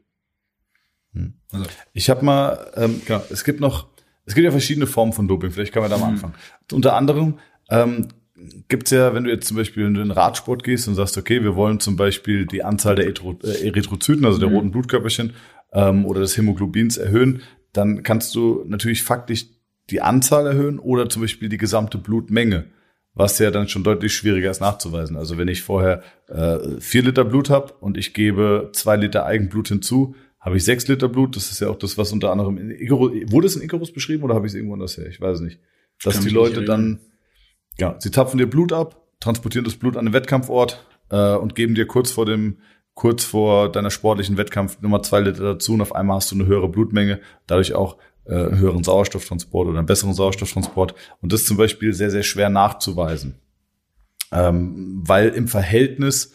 Speaker 1: Hm. Also. Ich habe mal, ähm, genau, es gibt noch, es gibt ja verschiedene Formen von Doping, vielleicht kann man da mal hm. anfangen. Unter anderem ähm, gibt's ja, wenn du jetzt zum Beispiel in den Radsport gehst und sagst, okay, wir wollen zum Beispiel die Anzahl der äh, Erythrozyten, also der mhm. roten Blutkörperchen ähm, oder des Hämoglobins erhöhen, dann kannst du natürlich faktisch die Anzahl erhöhen oder zum Beispiel die gesamte Blutmenge, was ja dann schon deutlich schwieriger ist nachzuweisen. Also wenn ich vorher äh, vier Liter Blut habe und ich gebe zwei Liter Eigenblut hinzu, habe ich sechs Liter Blut. Das ist ja auch das, was unter anderem in Icarus, wurde es in Icarus beschrieben oder habe ich es irgendwo anders her? Ich weiß nicht. Dass die Leute dann ja, sie zapfen dir Blut ab, transportieren das Blut an den Wettkampfort äh, und geben dir kurz vor dem kurz vor deiner sportlichen Wettkampf Nummer zwei Liter dazu und auf einmal hast du eine höhere Blutmenge, dadurch auch äh, höheren Sauerstofftransport oder einen besseren Sauerstofftransport. Und das ist zum Beispiel sehr, sehr schwer nachzuweisen. Ähm, weil im Verhältnis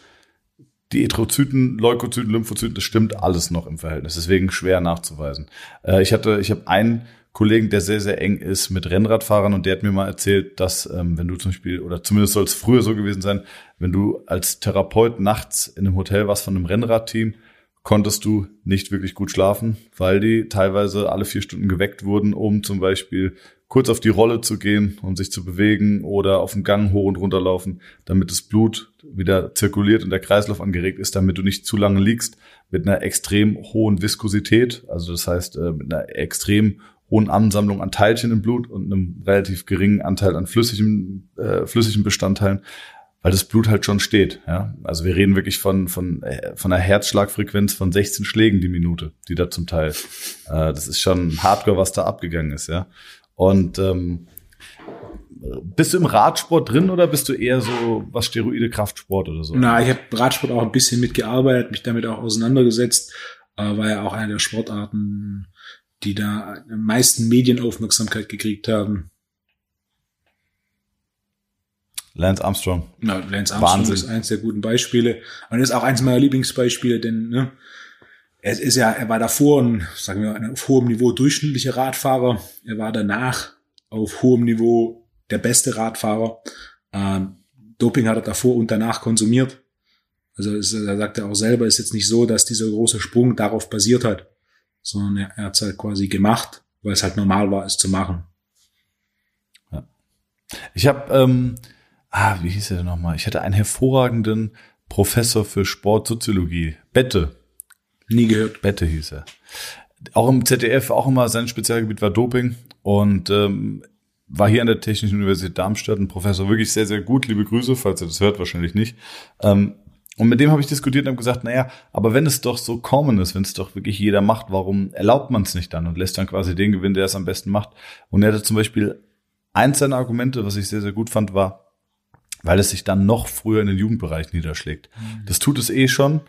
Speaker 1: die Erythrozyten, Leukozyten, Lymphozyten, das stimmt alles noch im Verhältnis. Deswegen schwer nachzuweisen. Äh, ich hatte, ich habe einen Kollegen, der sehr, sehr eng ist mit Rennradfahrern und der hat mir mal erzählt, dass ähm, wenn du zum Beispiel, oder zumindest soll es früher so gewesen sein, wenn du als Therapeut nachts in einem Hotel warst von einem Rennradteam, konntest du nicht wirklich gut schlafen, weil die teilweise alle vier Stunden geweckt wurden, um zum Beispiel kurz auf die Rolle zu gehen, um sich zu bewegen oder auf dem Gang hoch und runter laufen, damit das Blut wieder zirkuliert und der Kreislauf angeregt ist, damit du nicht zu lange liegst mit einer extrem hohen Viskosität, also das heißt äh, mit einer extrem hohen Ansammlung an Teilchen im Blut und einem relativ geringen Anteil an flüssigem, äh, flüssigen Bestandteilen, weil das Blut halt schon steht. Ja? Also wir reden wirklich von, von, äh, von einer Herzschlagfrequenz von 16 Schlägen die Minute, die da zum Teil. Äh, das ist schon Hardcore, was da abgegangen ist, ja. Und ähm, bist du im Radsport drin oder bist du eher so was Steroide Kraftsport oder so?
Speaker 2: Na, ich habe Radsport auch ein bisschen mitgearbeitet, mich damit auch auseinandergesetzt. äh, war ja auch eine der Sportarten, die da am meisten Medienaufmerksamkeit gekriegt haben.
Speaker 1: Lance Armstrong.
Speaker 2: Na, Lance Armstrong Wahnsinn. ist eins der guten Beispiele. Und ist auch eins meiner Lieblingsbeispiele, denn ne, er ist ja, er war davor ein, sagen wir, auf hohem Niveau durchschnittlicher Radfahrer. Er war danach auf hohem Niveau der beste Radfahrer. Ähm, Doping hat er davor und danach konsumiert. Also es, er sagt er auch selber, ist jetzt nicht so, dass dieser große Sprung darauf basiert hat, sondern er, er hat es halt quasi gemacht, weil es halt normal war, es zu machen.
Speaker 1: Ja. Ich habe ähm, ah, wie hieß er denn nochmal? Ich hatte einen hervorragenden Professor für Sportsoziologie. Bette.
Speaker 2: Nie gehört.
Speaker 1: Bette hieß er. Auch im ZDF, auch immer sein Spezialgebiet war Doping und ähm, war hier an der Technischen Universität Darmstadt ein Professor, wirklich sehr, sehr gut. Liebe Grüße, falls ihr das hört, wahrscheinlich nicht. Ähm, und mit dem habe ich diskutiert und habe gesagt, naja, aber wenn es doch so common ist, wenn es doch wirklich jeder macht, warum erlaubt man es nicht dann und lässt dann quasi den gewinnen, der es am besten macht? Und er hatte zum Beispiel eins seiner Argumente, was ich sehr, sehr gut fand, war, weil es sich dann noch früher in den Jugendbereich niederschlägt. Mhm. Das tut es eh schon,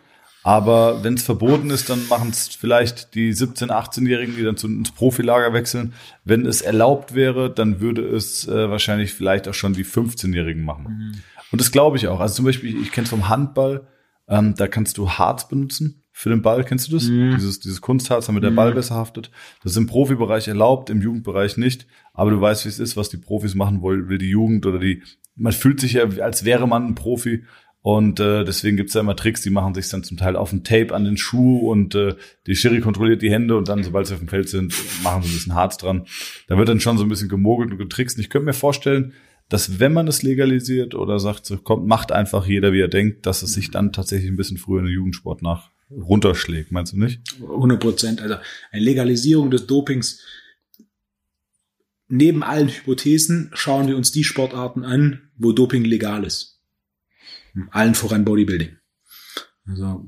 Speaker 1: aber wenn es verboten ist, dann machen es vielleicht die 17-, 18-Jährigen, die dann zu, ins Profilager wechseln. Wenn es erlaubt wäre, dann würde es äh, wahrscheinlich vielleicht auch schon die 15-Jährigen machen. Mhm. Und das glaube ich auch. Also zum Beispiel, ich, kenne vom Handball, ähm, da kannst du Harz benutzen für den Ball. Kennst du das? Mhm. Dieses, dieses Kunstharz, damit der Ball mhm. besser haftet. Das ist im Profibereich erlaubt, im Jugendbereich nicht. Aber du weißt, wie es ist, was die Profis machen wollen, will die Jugend oder die man fühlt sich ja, als wäre man ein Profi. Und äh, deswegen gibt's ja immer Tricks, die machen sich dann zum Teil auf ein Tape an den Schuh und äh, die Schiri kontrolliert die Hände und dann, sobald sie auf dem Feld sind, machen sie ein bisschen Harz dran. Da wird dann schon so ein bisschen gemogelt und getrickst. Und ich könnte mir vorstellen, dass wenn man es legalisiert oder sagt, so kommt, macht einfach jeder, wie er denkt, dass es sich dann tatsächlich ein bisschen früher in den Jugendsport nach runterschlägt, meinst du nicht?
Speaker 2: 100 Prozent. Also eine Legalisierung des Dopings neben allen Hypothesen schauen wir uns die Sportarten an, wo Doping legal ist. Allen voran Bodybuilding. Also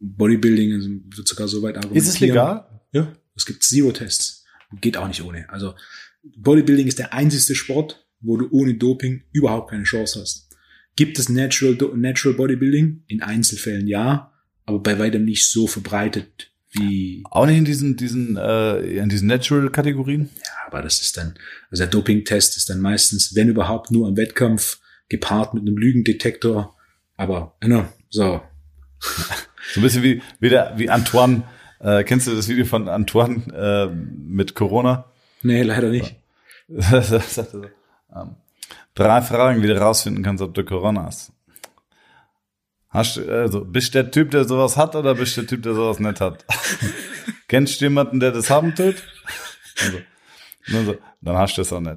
Speaker 2: Bodybuilding wird sogar so weit
Speaker 1: argumentieren. Ist es legal?
Speaker 2: Ja, es gibt Zero-Tests. Geht auch nicht ohne. Also Bodybuilding ist der einzige Sport, wo du ohne Doping überhaupt keine Chance hast. Gibt es Natural, Natural Bodybuilding? In Einzelfällen ja, aber bei weitem nicht so verbreitet wie.
Speaker 1: Auch nicht in diesen, diesen, äh, in diesen Natural-Kategorien?
Speaker 2: Ja, aber das ist dann, also der Doping-Test ist dann meistens, wenn überhaupt, nur am Wettkampf, gepaart mit einem Lügendetektor. Aber, genau, so.
Speaker 1: So ein bisschen wie, wie, der, wie Antoine, äh, kennst du das Video von Antoine äh, mit Corona?
Speaker 2: Nee, leider nicht.
Speaker 1: ähm, drei Fragen, wie du rausfinden kannst, ob du Corona hast. Hast du, also, bist du der Typ, der sowas hat oder bist du der Typ, der sowas nicht hat? Kennst du jemanden, der das haben tut? Also, so, dann hast du das auch nicht.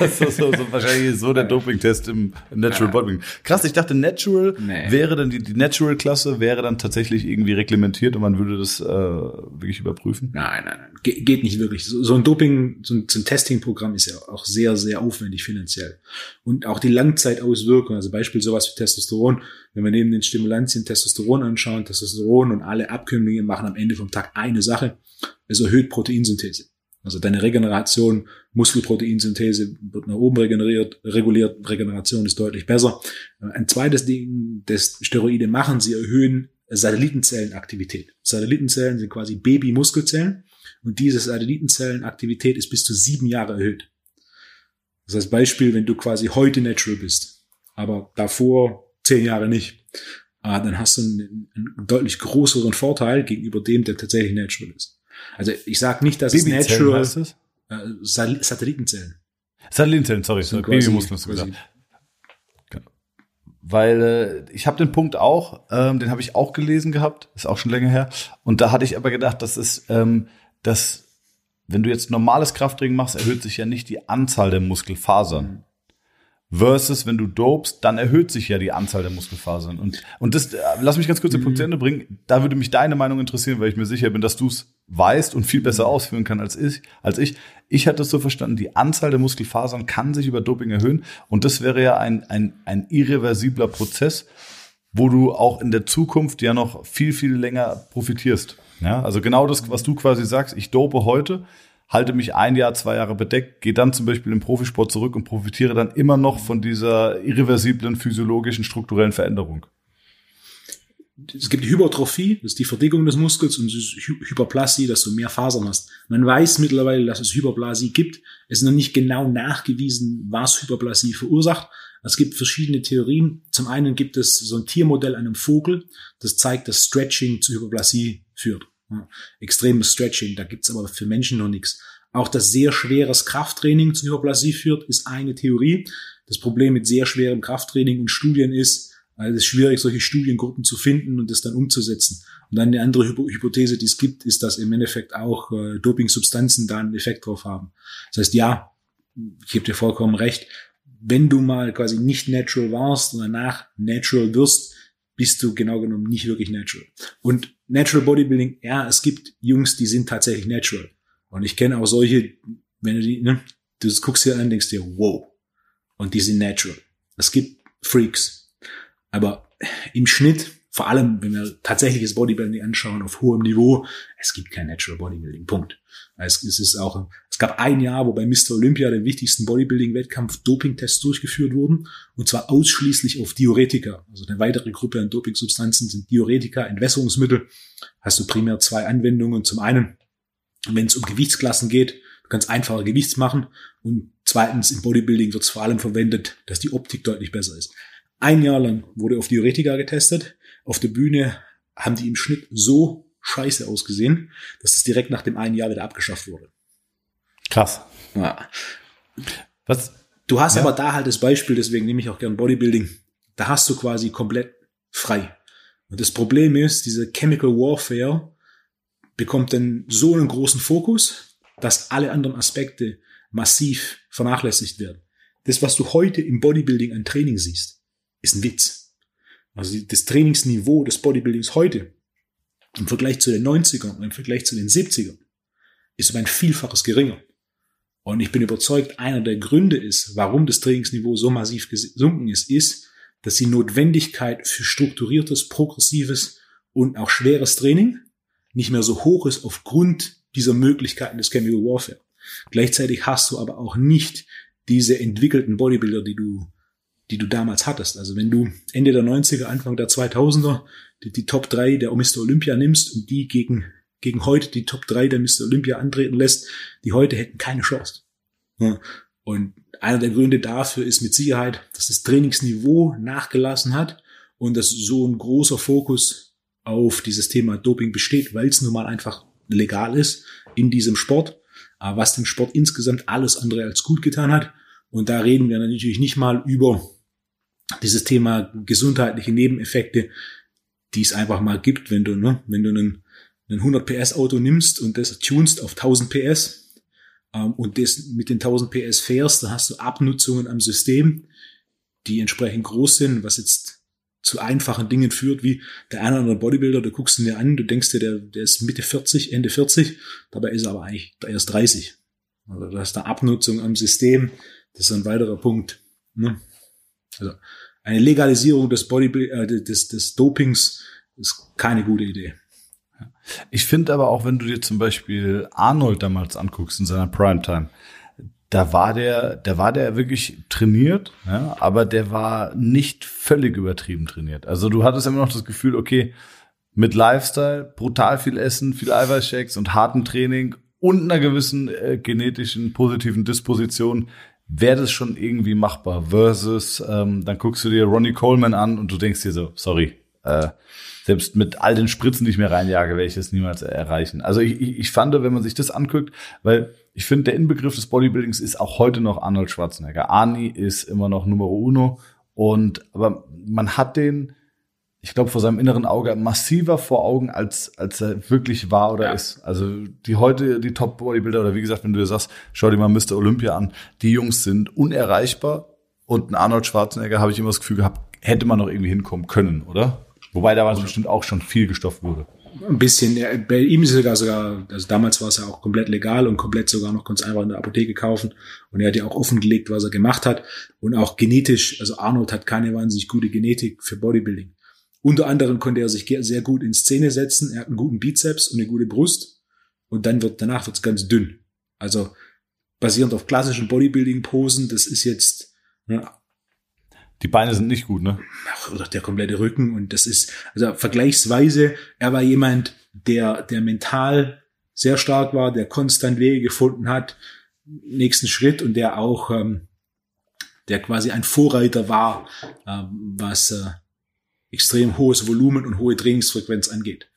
Speaker 1: so, so, so, wahrscheinlich so der Doping-Test im, im Natural ja. Bodybuilding. Krass, ich dachte, Natural nee. wäre dann die, die Natural-Klasse wäre dann tatsächlich irgendwie reglementiert und man würde das äh, wirklich überprüfen.
Speaker 2: Nein, nein, nein. Ge geht nicht wirklich. So, so ein Doping, so ein, so ein Testing-Programm ist ja auch sehr, sehr aufwendig finanziell. Und auch die Langzeitauswirkungen, also Beispiel sowas wie Testosteron, wenn wir neben den Stimulantien Testosteron anschauen, Testosteron und alle Abkömmlinge machen am Ende vom Tag eine Sache. Es erhöht Proteinsynthese. Also deine Regeneration, Muskelproteinsynthese wird nach oben regeneriert, reguliert, Regeneration ist deutlich besser. Ein zweites Ding, das Steroide machen, sie erhöhen Satellitenzellenaktivität. Satellitenzellen sind quasi Babymuskelzellen und diese Satellitenzellenaktivität ist bis zu sieben Jahre erhöht. Das heißt Beispiel, wenn du quasi heute natural bist, aber davor zehn Jahre nicht, ah, dann hast du einen, einen deutlich größeren Vorteil gegenüber dem, der tatsächlich natural ist. Also ich sage nicht, dass es natural heißt es? Äh, Satellitenzellen.
Speaker 1: Satellitenzellen, sorry, so Babymuskeln hast du gesagt. Genau. Weil äh, ich habe den Punkt auch, ähm, den habe ich auch gelesen gehabt, ist auch schon länger her. Und da hatte ich aber gedacht, das ist, ähm, dass wenn du jetzt normales Krafttraining machst, erhöht sich ja nicht die Anzahl der Muskelfasern. Mhm. Versus, wenn du dopst, dann erhöht sich ja die Anzahl der Muskelfasern. Und, und das, äh, lass mich ganz kurz den Punkt zu Ende bringen. Da würde mich deine Meinung interessieren, weil ich mir sicher bin, dass du es weißt und viel besser ausführen kann als ich. Als ich. Ich hatte es so verstanden, die Anzahl der Muskelfasern kann sich über Doping erhöhen. Und das wäre ja ein, ein, ein irreversibler Prozess, wo du auch in der Zukunft ja noch viel, viel länger profitierst. Ja, also genau das, was du quasi sagst, ich dope heute, halte mich ein Jahr, zwei Jahre bedeckt, gehe dann zum Beispiel im Profisport zurück und profitiere dann immer noch von dieser irreversiblen physiologischen strukturellen Veränderung.
Speaker 2: es gibt die Hypertrophie, das ist die Verdickung des Muskels und Hyperplasie, dass du mehr Fasern hast. Man weiß mittlerweile, dass es Hyperplasie gibt. Es ist noch nicht genau nachgewiesen, was Hyperplasie verursacht. Es gibt verschiedene Theorien. Zum einen gibt es so ein Tiermodell an einem Vogel, das zeigt, dass Stretching zu Hyperplasie führt. Ja, extremes Stretching, da gibt's aber für Menschen noch nichts. Auch dass sehr schweres Krafttraining zu Hyperplasie führt, ist eine Theorie. Das Problem mit sehr schwerem Krafttraining und Studien ist, also es ist schwierig, solche Studiengruppen zu finden und das dann umzusetzen. Und dann eine andere Hypothese, die es gibt, ist, dass im Endeffekt auch äh, Dopingsubstanzen da einen Effekt drauf haben. Das heißt, ja, ich gebe dir vollkommen recht, wenn du mal quasi nicht natural warst und danach natural wirst, bist du genau genommen nicht wirklich natural. Und Natural Bodybuilding, ja, es gibt Jungs, die sind tatsächlich natural. Und ich kenne auch solche, wenn du die, ne, du guckst dir an, denkst dir, wow. Und die sind natural. Es gibt Freaks. Aber im Schnitt, vor allem, wenn wir tatsächliches Bodybuilding anschauen auf hohem Niveau, es gibt kein Natural Bodybuilding. Punkt. Es, es ist auch, es gab ein Jahr, wo bei Mr. Olympia, dem wichtigsten Bodybuilding-Wettkampf, Dopingtests durchgeführt wurden, und zwar ausschließlich auf Diuretika. Also eine weitere Gruppe an Dopingsubstanzen sind Diuretika, Entwässerungsmittel. Hast du primär zwei Anwendungen. Zum einen, wenn es um Gewichtsklassen geht, du kannst einfacher Gewichts machen und zweitens im Bodybuilding wird es vor allem verwendet, dass die Optik deutlich besser ist. Ein Jahr lang wurde auf Diuretika getestet. Auf der Bühne haben die im Schnitt so scheiße ausgesehen, dass das direkt nach dem einen Jahr wieder abgeschafft wurde.
Speaker 1: Krass.
Speaker 2: Ja. Was? Du hast ja. aber da halt das Beispiel, deswegen nehme ich auch gern Bodybuilding. Da hast du quasi komplett frei. Und das Problem ist, diese Chemical Warfare bekommt dann so einen großen Fokus, dass alle anderen Aspekte massiv vernachlässigt werden. Das, was du heute im Bodybuilding an Training siehst, ist ein Witz. Also das Trainingsniveau des Bodybuildings heute im Vergleich zu den 90ern und im Vergleich zu den 70ern ist um ein Vielfaches geringer. Und ich bin überzeugt, einer der Gründe ist, warum das Trainingsniveau so massiv gesunken ist, ist, dass die Notwendigkeit für strukturiertes, progressives und auch schweres Training nicht mehr so hoch ist aufgrund dieser Möglichkeiten des Chemical Warfare. Gleichzeitig hast du aber auch nicht diese entwickelten Bodybuilder, die du, die du damals hattest. Also wenn du Ende der 90er, Anfang der 2000er die, die Top 3 der Mr. Olympia nimmst und die gegen gegen heute die Top 3 der Mr. Olympia antreten lässt, die heute hätten keine Chance. Ja. Und einer der Gründe dafür ist mit Sicherheit, dass das Trainingsniveau nachgelassen hat und dass so ein großer Fokus auf dieses Thema Doping besteht, weil es nun mal einfach legal ist in diesem Sport, was dem Sport insgesamt alles andere als gut getan hat. Und da reden wir natürlich nicht mal über dieses Thema gesundheitliche Nebeneffekte, die es einfach mal gibt, wenn du, ne, wenn du einen ein 100 PS Auto nimmst und das tunst auf 1000 PS ähm, und das mit den 1000 PS fährst, dann hast du Abnutzungen am System, die entsprechend groß sind, was jetzt zu einfachen Dingen führt, wie der eine oder andere Bodybuilder, du guckst ihn dir an, du denkst dir, der, der ist Mitte 40, Ende 40, dabei ist er aber eigentlich erst 30. Also du hast eine Abnutzung am System, das ist ein weiterer Punkt. Ne? Also eine Legalisierung des, Bodybuild äh, des, des Dopings ist keine gute Idee.
Speaker 1: Ich finde aber auch, wenn du dir zum Beispiel Arnold damals anguckst in seiner Primetime, da war der, da war der wirklich trainiert, ja, aber der war nicht völlig übertrieben trainiert. Also du hattest immer noch das Gefühl, okay, mit Lifestyle, brutal viel Essen, viel Eiweißshakes und harten Training und einer gewissen äh, genetischen positiven Disposition wäre das schon irgendwie machbar. Versus, ähm, dann guckst du dir Ronnie Coleman an und du denkst dir so, sorry, äh, selbst mit all den Spritzen, die ich mir reinjage, werde ich das niemals erreichen. Also ich, ich, ich fand, wenn man sich das anguckt, weil ich finde, der Inbegriff des Bodybuildings ist auch heute noch Arnold Schwarzenegger. Arnie ist immer noch Numero uno und aber man hat den, ich glaube, vor seinem inneren Auge massiver vor Augen, als, als er wirklich war oder ja. ist. Also die heute, die Top-Bodybuilder, oder wie gesagt, wenn du dir sagst, schau dir mal Mr. Olympia an, die Jungs sind unerreichbar und ein Arnold Schwarzenegger, habe ich immer das Gefühl gehabt, hätte man noch irgendwie hinkommen können, oder? Wobei da war bestimmt auch schon viel gestofft wurde.
Speaker 2: Ein bisschen. Ja, bei ihm ist es sogar sogar, also damals war es ja auch komplett legal und komplett sogar noch ganz einfach in der Apotheke kaufen. Und er hat ja auch offengelegt, was er gemacht hat. Und auch genetisch, also Arnold hat keine wahnsinnig gute Genetik für Bodybuilding. Unter anderem konnte er sich sehr gut in Szene setzen. Er hat einen guten Bizeps und eine gute Brust. Und dann wird, danach wird es ganz dünn. Also basierend auf klassischen Bodybuilding-Posen, das ist jetzt, ne,
Speaker 1: Die Beine sind nicht gut, ne?
Speaker 2: Oder der komplette Rücken. Und das ist, also vergleichsweise, er war jemand, der, der mental sehr stark war, der konstant Wege gefunden hat, nächsten Schritt und der auch, ähm, der quasi ein Vorreiter war, ähm, was äh, extrem hohes Volumen und hohe Trainingsfrequenz angeht.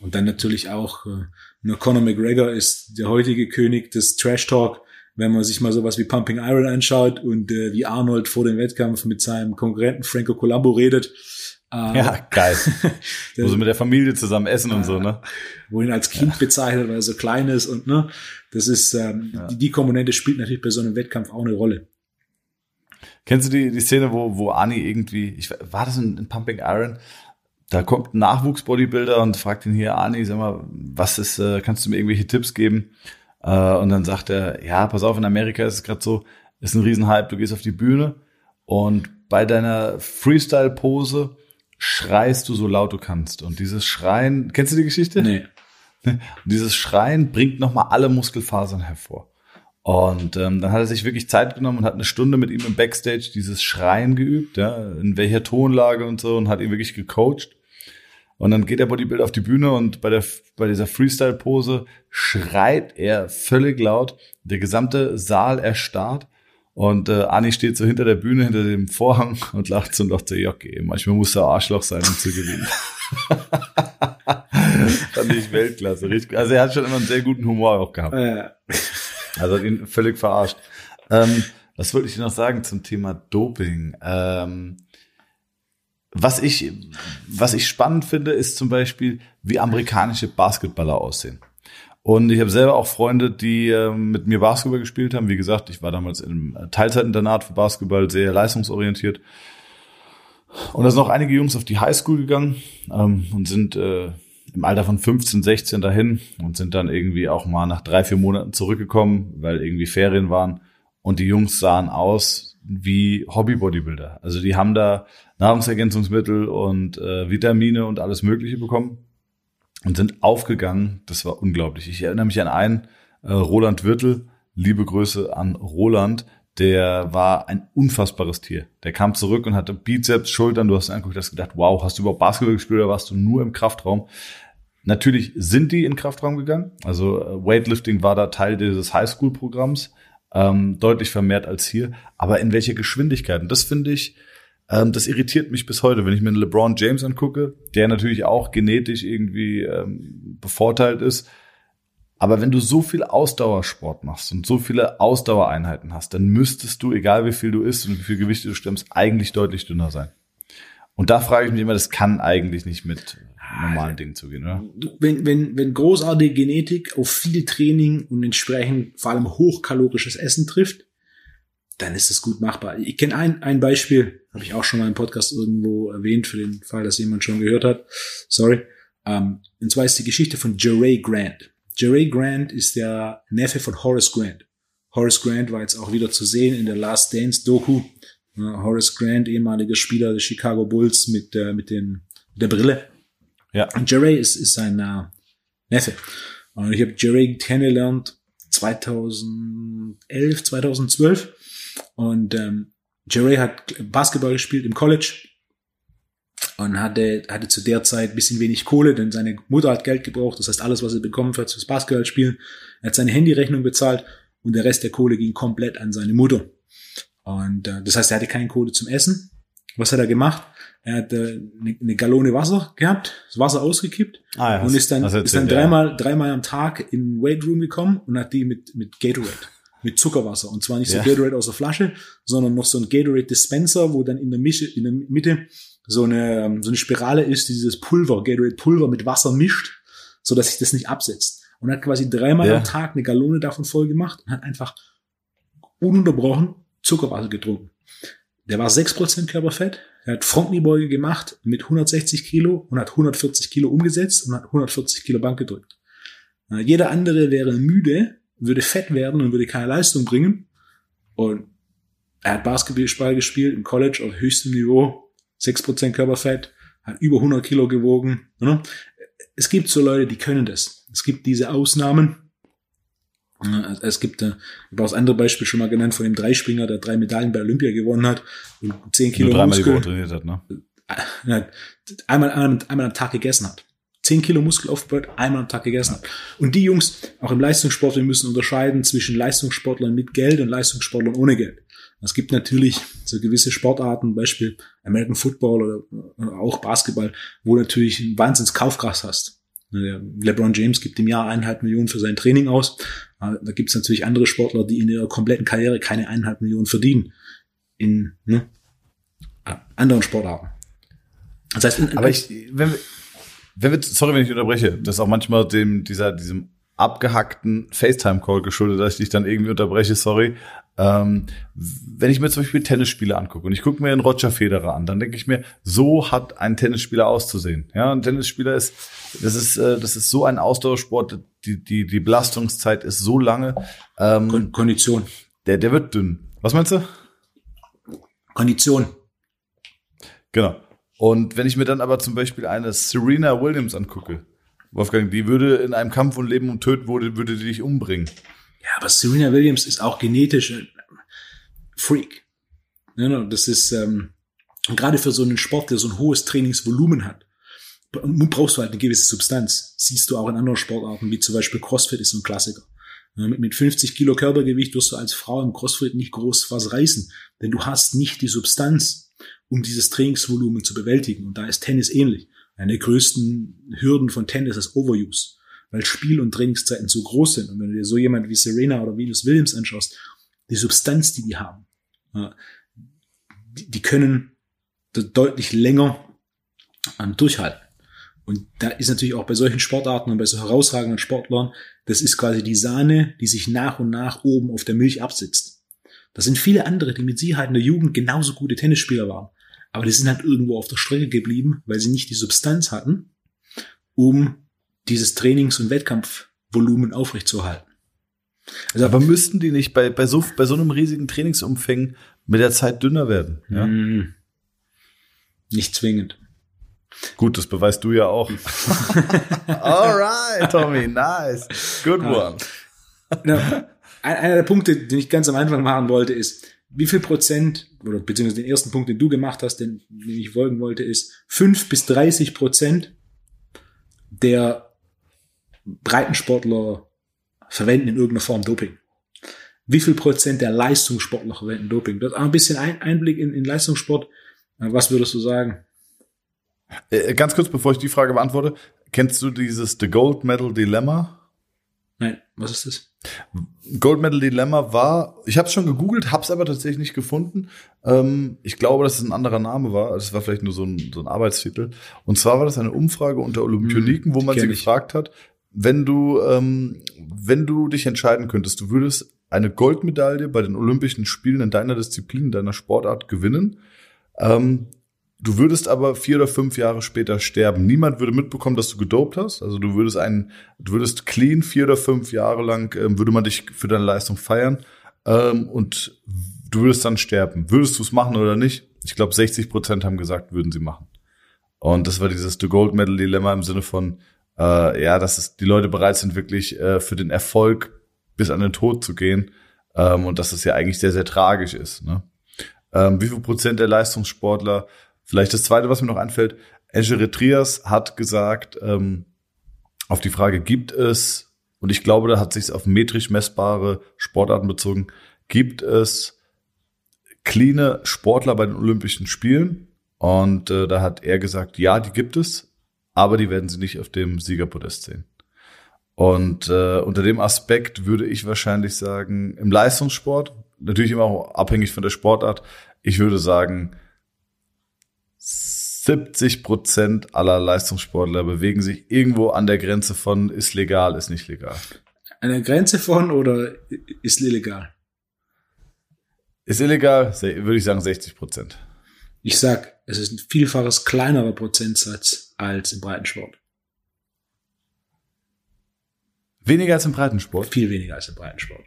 Speaker 2: Und dann natürlich auch, äh, nur Conor McGregor ist der heutige König des Trash Talk wenn man sich mal sowas wie Pumping Iron anschaut und äh, wie Arnold vor dem Wettkampf mit seinem Konkurrenten Franco Colombo redet.
Speaker 1: Äh, ja, geil. Wo sie mit der Familie zusammen essen äh, und so, ne?
Speaker 2: Wo ihn als Kind ja. bezeichnet, weil er so klein ist und ne, das ist ähm, ja. die, die Komponente spielt natürlich bei so einem Wettkampf auch eine Rolle.
Speaker 1: Kennst du die, die Szene, wo, wo Ani irgendwie, ich, war das in, in Pumping Iron? Da kommt ein Nachwuchsbodybuilder und fragt ihn hier, Ani, sag mal, was ist, äh, kannst du mir irgendwelche Tipps geben? Äh, und dann sagt er, ja, pass auf, in Amerika ist es gerade so, ist ein Riesenhype, du gehst auf die Bühne und bei deiner Freestyle-Pose schreist du so laut du kannst. Und dieses Schreien, kennst du die Geschichte?
Speaker 2: Nee.
Speaker 1: Und dieses Schreien bringt nochmal alle Muskelfasern hervor. Und ähm, dann hat er sich wirklich Zeit genommen und hat eine Stunde mit ihm im Backstage dieses Schreien geübt, ja, in welcher Tonlage und so und hat ihn wirklich gecoacht. Und dann geht der Bodybuilder auf die Bühne und bei der, bei dieser Freestyle-Pose schreit er völlig laut. Der gesamte Saal erstarrt. Und äh, Ani steht so hinter der Bühne, hinter dem Vorhang und lacht so und dachte, ja, okay, manchmal muss der Arschloch sein, um zu gewinnen. Fand ich Weltklasse. Richtig. Also er hat schon immer einen sehr guten Humor auch gehabt.
Speaker 2: Äh.
Speaker 1: Also ihn völlig verarscht. Ähm, was wollte ich noch sagen zum Thema Doping? Ähm, was ich, was ich spannend finde, ist zum Beispiel, wie amerikanische Basketballer aussehen. Und ich habe selber auch Freunde, die äh, mit mir Basketball gespielt haben. Wie gesagt, ich war damals im Teilzeitinternat für Basketball, sehr leistungsorientiert. Und da sind auch einige Jungs auf die Highschool gegangen ähm, und sind äh, im Alter von 15, 16 dahin und sind dann irgendwie auch mal nach drei, vier Monaten zurückgekommen, weil irgendwie Ferien waren. Und die Jungs sahen aus wie Hobby-Bodybuilder. Also die haben da Nahrungsergänzungsmittel und äh, Vitamine und alles Mögliche bekommen und sind aufgegangen. Das war unglaublich. Ich erinnere mich an einen, äh, Roland Wirtel, liebe Grüße an Roland, der war ein unfassbares Tier. Der kam zurück und hatte Bizeps, Schultern, du hast angeguckt, hast gedacht, wow, hast du überhaupt Basketball gespielt oder warst du nur im Kraftraum? Natürlich sind die in Kraftraum gegangen. Also äh, Weightlifting war da Teil dieses Highschool-Programms, ähm, deutlich vermehrt als hier. Aber in welcher Geschwindigkeit? Und das finde ich, ähm, das irritiert mich bis heute, wenn ich mir LeBron James angucke, der natürlich auch genetisch irgendwie ähm, bevorteilt ist. Aber wenn du so viel Ausdauersport machst und so viele Ausdauereinheiten hast, dann müsstest du, egal wie viel du isst und wie viel Gewicht du stemmst, eigentlich deutlich dünner sein. Und da frage ich mich immer, das kann eigentlich nicht mit normalen Dingen zugehen, oder?
Speaker 2: Wenn, wenn, wenn großartige Genetik auf viel Training und entsprechend vor allem hochkalorisches Essen trifft, dann ist es gut machbar. Ich kenne ein, ein Beispiel, habe ich auch schon mal im Podcast irgendwo erwähnt, für den Fall, dass jemand schon gehört hat. Sorry. Ähm, und zwar ist die Geschichte von Jeray Grant. Jeray Grant ist der Neffe von Horace Grant. Horace Grant war jetzt auch wieder zu sehen in der Last Dance Doku. Horace Grant, ehemaliger Spieler des Chicago Bulls mit, uh, mit, den, mit der Brille.
Speaker 1: Ja.
Speaker 2: Und Jeray ist, ist sein uh, Neffe. Und ich habe Jeray kennengelernt 2011, 2012 und ähm, Jerry hat Basketball gespielt im College und hatte, hatte zu der Zeit bisschen wenig Kohle, denn seine Mutter hat Geld gebraucht. Das heißt, alles, was er bekommen hat fürs Basketballspielen, er hat seine Handyrechnung bezahlt und der Rest der Kohle ging komplett an seine Mutter. Und äh, das heißt, er hatte keine Kohle zum Essen. Was hat er gemacht? Er hat äh, eine, eine Gallone Wasser gehabt, das Wasser ausgekippt
Speaker 1: ah, ja,
Speaker 2: und ist dann, ist dann dreimal, dreimal am Tag in den Weight Room gekommen und hat die mit, mit Gatorade mit Zuckerwasser. Und zwar nicht so ja. Gatorade aus der Flasche, sondern noch so ein Gatorade Dispenser, wo dann in der, Mische, in der Mitte so eine, ähm, so eine Spirale ist, die dieses Pulver, Gatorade Pulver mit Wasser mischt, so dass sich das nicht absetzt. Und hat quasi dreimal ja. am Tag eine Gallone davon voll gemacht und hat einfach ununterbrochen Zuckerwasser getrunken. Der war 6% Körperfett, er hat Frontkniebeuge gemacht mit 160 Kilo und hat 140 Kilo umgesetzt und hat 140 Kilo Bank gedrückt. Jeder andere wäre müde, würde fett werden und würde keine Leistung bringen. Und er hat Basketball gespielt im College auf höchstem Niveau, 6% Körperfett, hat über 100 Kilo gewogen. Es gibt so Leute, die können das. Es gibt diese Ausnahmen. Es gibt, äh, ich habe auch das andere Beispiel schon mal genannt von dem Dreispringer, der drei Medaillen bei Olympia gewonnen hat und zehn Kilo
Speaker 1: Nur
Speaker 2: Muskel,
Speaker 1: Woche trainiert hat, ne?
Speaker 2: ja, einmal, einmal, einmal am Tag gegessen hat. Zehn Kilo Muskel aufgebaut, einmal am Tag gegessen hat. Und die Jungs, auch im Leistungssport, wir müssen unterscheiden zwischen Leistungssportlern mit Geld und Leistungssportlern ohne Geld. Es gibt natürlich so gewisse Sportarten, Beispiel American Football oder, oder auch Basketball, wo du natürlich ein Wahnsinns Kaufkraft hast. Der LeBron James gibt im Jahr eineinhalb Millionen für sein Training aus. Da gibt es natürlich andere Sportler, die in ihrer kompletten Karriere keine eineinhalb Millionen verdienen. In ne, anderen Sportarten.
Speaker 1: Das heißt, in, aber ich, wenn wir, wenn wir, sorry, wenn ich unterbreche, das ist auch manchmal dem, dieser, diesem abgehackten FaceTime-Call geschuldet, dass ich dich dann irgendwie unterbreche, sorry. Ähm, wenn ich mir zum Beispiel Tennisspiele angucke und ich gucke mir einen Roger Federer an, dann denke ich mir, so hat ein Tennisspieler auszusehen. Ja, ein Tennisspieler ist, das ist, äh, das ist so ein Ausdauersport, die, die, die Belastungszeit ist so lange.
Speaker 2: Ähm, Kondition.
Speaker 1: Der, der wird dünn. Was meinst du?
Speaker 2: Kondition.
Speaker 1: Genau. Und wenn ich mir dann aber zum Beispiel eine Serena Williams angucke, Wolfgang, die würde in einem Kampf um Leben und Töten, würde, würde die dich umbringen.
Speaker 2: Ja, aber Serena Williams ist auch genetisch ein Freak. Ja, das ist ähm, gerade für so einen Sport, der so ein hohes Trainingsvolumen hat, brauchst du halt eine gewisse Substanz. Siehst du auch in anderen Sportarten, wie zum Beispiel CrossFit ist so ein Klassiker. Mit 50 Kilo Körpergewicht wirst du als Frau im CrossFit nicht groß was reißen, denn du hast nicht die Substanz, um dieses Trainingsvolumen zu bewältigen. Und da ist Tennis ähnlich. Eine der größten Hürden von Tennis ist Overuse, weil Spiel- und Trainingszeiten so groß sind. Und wenn du dir so jemand wie Serena oder Venus Williams anschaust, die Substanz, die die haben, die können deutlich länger ähm, durchhalten. Und da ist natürlich auch bei solchen Sportarten und bei so herausragenden Sportlern, das ist quasi die Sahne, die sich nach und nach oben auf der Milch absitzt. Das sind viele andere, die mit Sicherheit in der Jugend genauso gute Tennisspieler waren. Aber die sind halt irgendwo auf der Strecke geblieben, weil sie nicht die Substanz hatten, um dieses Trainings- und Wettkampfvolumen aufrechtzuerhalten.
Speaker 1: Also, aber müssten die nicht bei, bei, so, bei so einem riesigen Trainingsumfang mit der Zeit dünner werden? Ja?
Speaker 2: Mm, nicht zwingend.
Speaker 1: Gut, das beweist du ja auch. Alright, Tommy, nice. Good one.
Speaker 2: Einer der Punkte, den ich ganz am Anfang machen wollte, ist, wie viel Prozent, oder beziehungsweise den ersten Punkt, den du gemacht hast, den, den ich folgen wollte, ist fünf bis dreißig Prozent der Breitensportler verwenden in irgendeiner Form Doping. Wie viel Prozent der Leistungssportler verwenden Doping? Das ist ein bisschen ein Einblick in, in Leistungssport. Was würdest du sagen?
Speaker 1: Äh, ganz kurz, bevor ich die Frage beantworte, kennst du dieses The Gold Medal Dilemma?
Speaker 2: Nein, was ist das?
Speaker 1: Gold Medal Dilemma war, ich habe es schon gegoogelt, habe es aber tatsächlich nicht gefunden. Ähm, ich glaube, dass es ein anderer Name war. Es war vielleicht nur so ein, so ein Arbeitstitel. Und zwar war das eine Umfrage unter Olympioniken, hm, wo man sie ich. gefragt hat, wenn du, ähm, wenn du dich entscheiden könntest, du würdest eine Goldmedaille bei den Olympischen Spielen in deiner Disziplin, in deiner Sportart gewinnen. Ähm, Du würdest aber vier oder fünf Jahre später sterben. Niemand würde mitbekommen, dass du gedopt hast. Also du würdest einen, du würdest clean vier oder fünf Jahre lang, ähm, würde man dich für deine Leistung feiern. Ähm, und du würdest dann sterben. Würdest du es machen oder nicht? Ich glaube, 60 Prozent haben gesagt, würden sie machen. Und das war dieses The Gold Medal Dilemma im Sinne von, äh, ja, dass es, die Leute bereit sind, wirklich äh, für den Erfolg bis an den Tod zu gehen. Ähm, und dass es ja eigentlich sehr, sehr tragisch ist. Ne? Ähm, wie viel Prozent der Leistungssportler Vielleicht das Zweite, was mir noch einfällt, Egeretrias hat gesagt, ähm, auf die Frage, gibt es, und ich glaube, da hat sich auf metrisch messbare Sportarten bezogen, gibt es cleane Sportler bei den Olympischen Spielen? Und äh, da hat er gesagt, ja, die gibt es, aber die werden sie nicht auf dem Siegerpodest sehen. Und äh, unter dem Aspekt würde ich wahrscheinlich sagen, im Leistungssport, natürlich immer auch abhängig von der Sportart, ich würde sagen, 70 Prozent aller Leistungssportler bewegen sich irgendwo an der Grenze von ist legal, ist nicht legal.
Speaker 2: An der Grenze von oder ist illegal?
Speaker 1: Ist illegal, würde ich sagen 60 Prozent.
Speaker 2: Ich sag, es ist ein vielfaches kleinerer Prozentsatz als im Breitensport.
Speaker 1: Weniger als im Breitensport?
Speaker 2: Viel weniger als im Breitensport.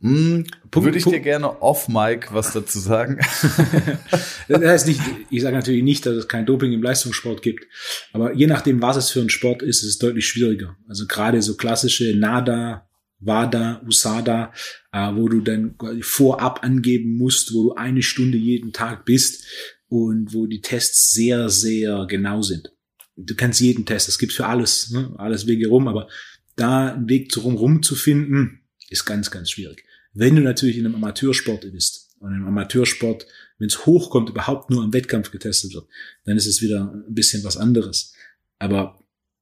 Speaker 1: Hm, Würde ich Punkt. dir gerne off-Mic was dazu sagen?
Speaker 2: das heißt nicht, ich sage natürlich nicht, dass es kein Doping im Leistungssport gibt. Aber je nachdem, was es für ein Sport ist, ist es deutlich schwieriger. Also gerade so klassische NADA, WADA, USADA, äh, wo du dann vorab angeben musst, wo du eine Stunde jeden Tag bist und wo die Tests sehr, sehr genau sind. Du kannst jeden Test, das gibt's für alles, ne? alles Wege rum, aber da einen Weg drum rum zu finden, ist ganz, ganz schwierig. Wenn du natürlich in einem Amateursport bist und im Amateursport, wenn es hochkommt, überhaupt nur am Wettkampf getestet wird, dann ist es wieder ein bisschen was anderes. Aber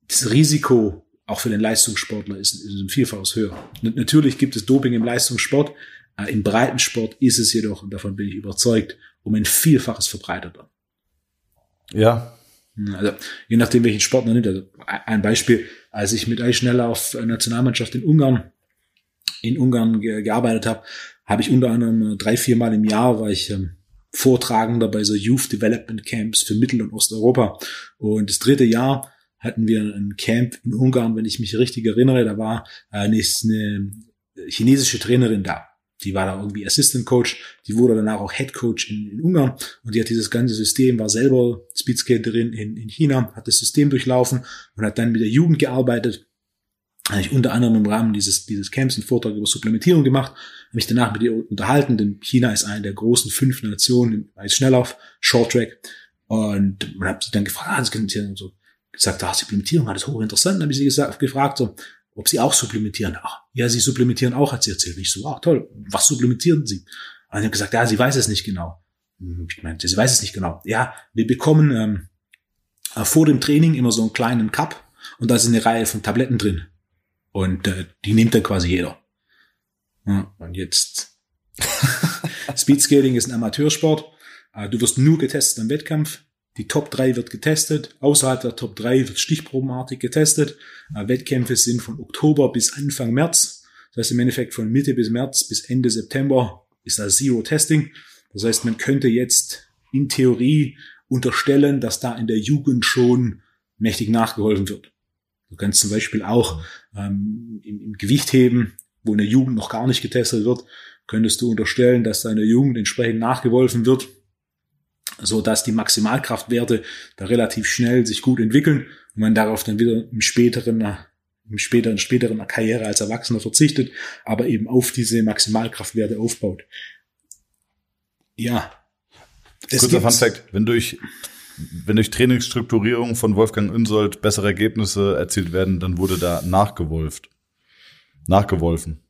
Speaker 2: das Risiko auch für den Leistungssportler ist, ist ein Vielfaches höher. Natürlich gibt es Doping im Leistungssport. Äh, Im Breitensport ist es jedoch, und davon bin ich überzeugt, um ein Vielfaches verbreiteter.
Speaker 1: Ja.
Speaker 2: Also, je nachdem, welchen Sport man nimmt. Also, ein Beispiel, als ich mit Eisschnelllauf Nationalmannschaft in Ungarn, in Ungarn ge gearbeitet habe, habe ich unter anderem äh, drei, vier Mal im Jahr war ich ähm, Vortragender bei so Youth Development Camps für Mittel- und Osteuropa. Und das dritte Jahr hatten wir ein Camp in Ungarn, wenn ich mich richtig erinnere, da war äh, eine chinesische Trainerin da. Die war da irgendwie Assistant Coach, die wurde danach auch Head Coach in, in Ungarn und die hat dieses ganze System, war selber Speedskaterin in, in China, hat das System durchlaufen und hat dann mit der Jugend gearbeitet. Habe ich unter anderem im Rahmen dieses, dieses Camps einen Vortrag über Supplementierung gemacht, habe mich danach mit ihr unterhalten, denn China ist eine der großen fünf Nationen als Schnelllauf, Short Track. Und man hat sie dann gefragt, ah, das können Sie so gesagt, ah, Supplementierung, war das hochinteressant. Dann habe ich sie gesagt, gefragt, so, ob sie auch supplementieren. Ach, ja, sie supplementieren auch, hat sie erzählt. Ich so, ach toll, was supplementieren sie? Und ich habe gesagt, ja, sie weiß es nicht genau. Hm, ich meinte, sie weiß es nicht genau. Ja, wir bekommen ähm, äh, vor dem Training immer so einen kleinen Cup und da ist eine Reihe von Tabletten drin. Und äh, die nimmt dann quasi jeder. Ja, und jetzt Speedskating ist ein Amateursport. Äh, du wirst nur getestet am Wettkampf. Die Top 3 wird getestet. Außerhalb der Top 3 wird stichprobenartig getestet. Äh, Wettkämpfe sind von Oktober bis Anfang März. Das heißt im Endeffekt von Mitte bis März bis Ende September ist da Zero Testing. Das heißt, man könnte jetzt in Theorie unterstellen, dass da in der Jugend schon mächtig nachgeholfen wird. Du kannst zum Beispiel auch ähm, im, im Gewichtheben, wo in der Jugend noch gar nicht getestet wird, könntest du unterstellen, dass da in der Jugend entsprechend nachgeholfen wird so dass die Maximalkraftwerte da relativ schnell sich gut entwickeln und man darauf dann wieder im späteren im späteren, späteren Karriere als Erwachsener verzichtet, aber eben auf diese Maximalkraftwerte aufbaut. Ja.
Speaker 1: Kurzer Fun Fact, wenn durch, wenn durch Trainingsstrukturierung von Wolfgang Unsold bessere Ergebnisse erzielt werden, dann wurde da nachgewolft. Nachgewolfen.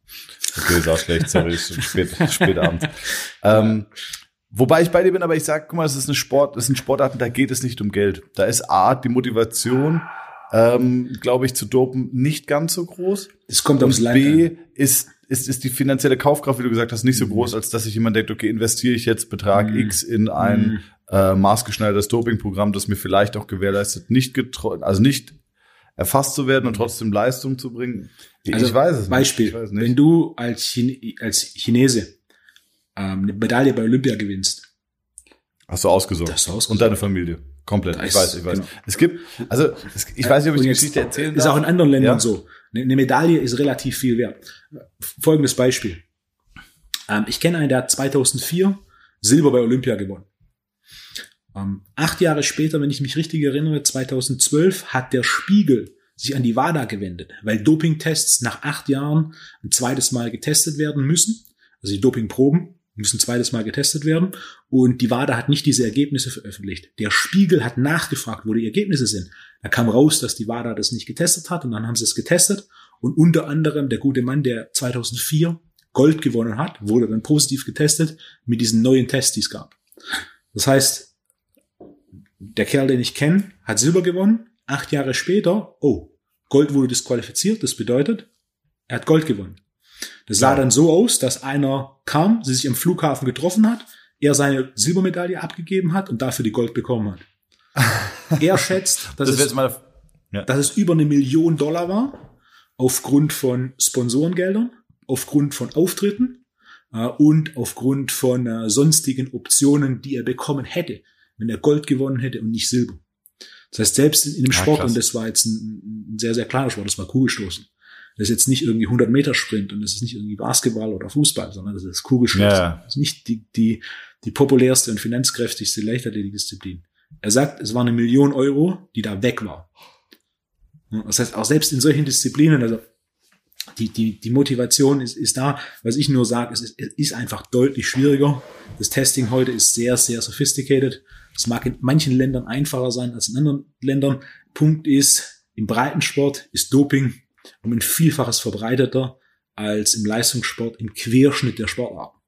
Speaker 1: Okay, sah schlecht, sorry, ist spät, spät abends. Ähm, Wobei ich bei dir bin, aber ich sag, guck mal, es ist eine Sport, es sind Sportarten, da geht es nicht um Geld. Da ist A, die Motivation, ähm, glaube ich, zu dopen nicht ganz so groß.
Speaker 2: Es kommt aufs
Speaker 1: Land B ist, ist, ist die finanzielle Kaufkraft, wie du gesagt hast, nicht so mhm. groß, als dass sich jemand denkt, okay, investiere ich jetzt Betrag mhm. X in ein mhm. äh, maßgeschneidertes Dopingprogramm, das mir vielleicht auch gewährleistet, nicht getreu, also nicht erfasst zu werden und trotzdem Leistung zu bringen.
Speaker 2: Ich, also, ich weiß es Beispiel, nicht. Beispiel, wenn du als, Chine als Chinese ähm, eine Medaille bei Olympia gewinnst.
Speaker 1: Hast du ausgesorgt.
Speaker 2: Hast du ausgesorgt.
Speaker 1: Und deine Familie. Komplett. ich weiß, ich weiß. Genau. Es gibt, also es, ich weiß nicht, ob ich die Geschichte erzählen
Speaker 2: Ist darf. auch in anderen Ländern ja? so. Eine Medaille ist relativ viel wert. Folgendes Beispiel. Ähm, ich kenne einen, der hat 2004 Silber bei Olympia gewonnen. Ähm, acht Jahre später, wenn ich mich richtig erinnere, 2012 hat der Spiegel sich an die WADA gewendet, weil Dopingtests nach acht Jahren ein zweites Mal getestet werden müssen also die Dopingproben müssen zweites Mal getestet werden und die WADA hat nicht diese Ergebnisse veröffentlicht. Der Spiegel hat nachgefragt, wo die Ergebnisse sind. Da kam raus, dass die WADA das nicht getestet hat und dann haben sie es getestet und unter anderem der gute Mann, der 2004 Gold gewonnen hat, wurde dann positiv getestet mit diesen neuen Tests, die es gab. Das heißt, der Kerl, den ich kenne, hat Silber gewonnen. Acht Jahre später, oh, Gold wurde disqualifiziert. Das bedeutet, er hat Gold gewonnen. Das sah dann so aus, dass einer kam, sie sich im Flughafen getroffen hat, er seine Silbermedaille abgegeben hat und dafür die Gold bekommen hat. er schätzt, dass, das es, ja. dass es über eine Million Dollar war, aufgrund von Sponsorengeldern, aufgrund von Auftritten äh, und aufgrund von äh, sonstigen Optionen, die er bekommen hätte, wenn er Gold gewonnen hätte und nicht Silber. Das heißt, selbst in, in dem Sport, krass. und das war jetzt ein, ein, sehr, sehr kleiner Sport, das war Kugelstoßen, das ist jetzt nicht irgendwie 100 Meter Sprint und das ist nicht irgendwie Basketball oder Fußball, sondern das ist Kugelstoß. Ja. Das ist nicht die, die, die populärste und finanzkräftigste Leichtathletikdisziplin. Er sagt, es war eine Million Euro, die da weg war. Das heißt, auch selbst in solchen Disziplinen, also die, die, die Motivation ist, ist da. Was ich nur sage, es ist, es ist einfach deutlich schwieriger. Das Testing heute ist sehr, sehr sophisticated. Es mag in manchen Ländern einfacher sein als in anderen Ländern. Punkt ist, im Breitensport ist Doping um ein Vielfaches verbreiteter als im Leistungssport im Querschnitt der Sportarten.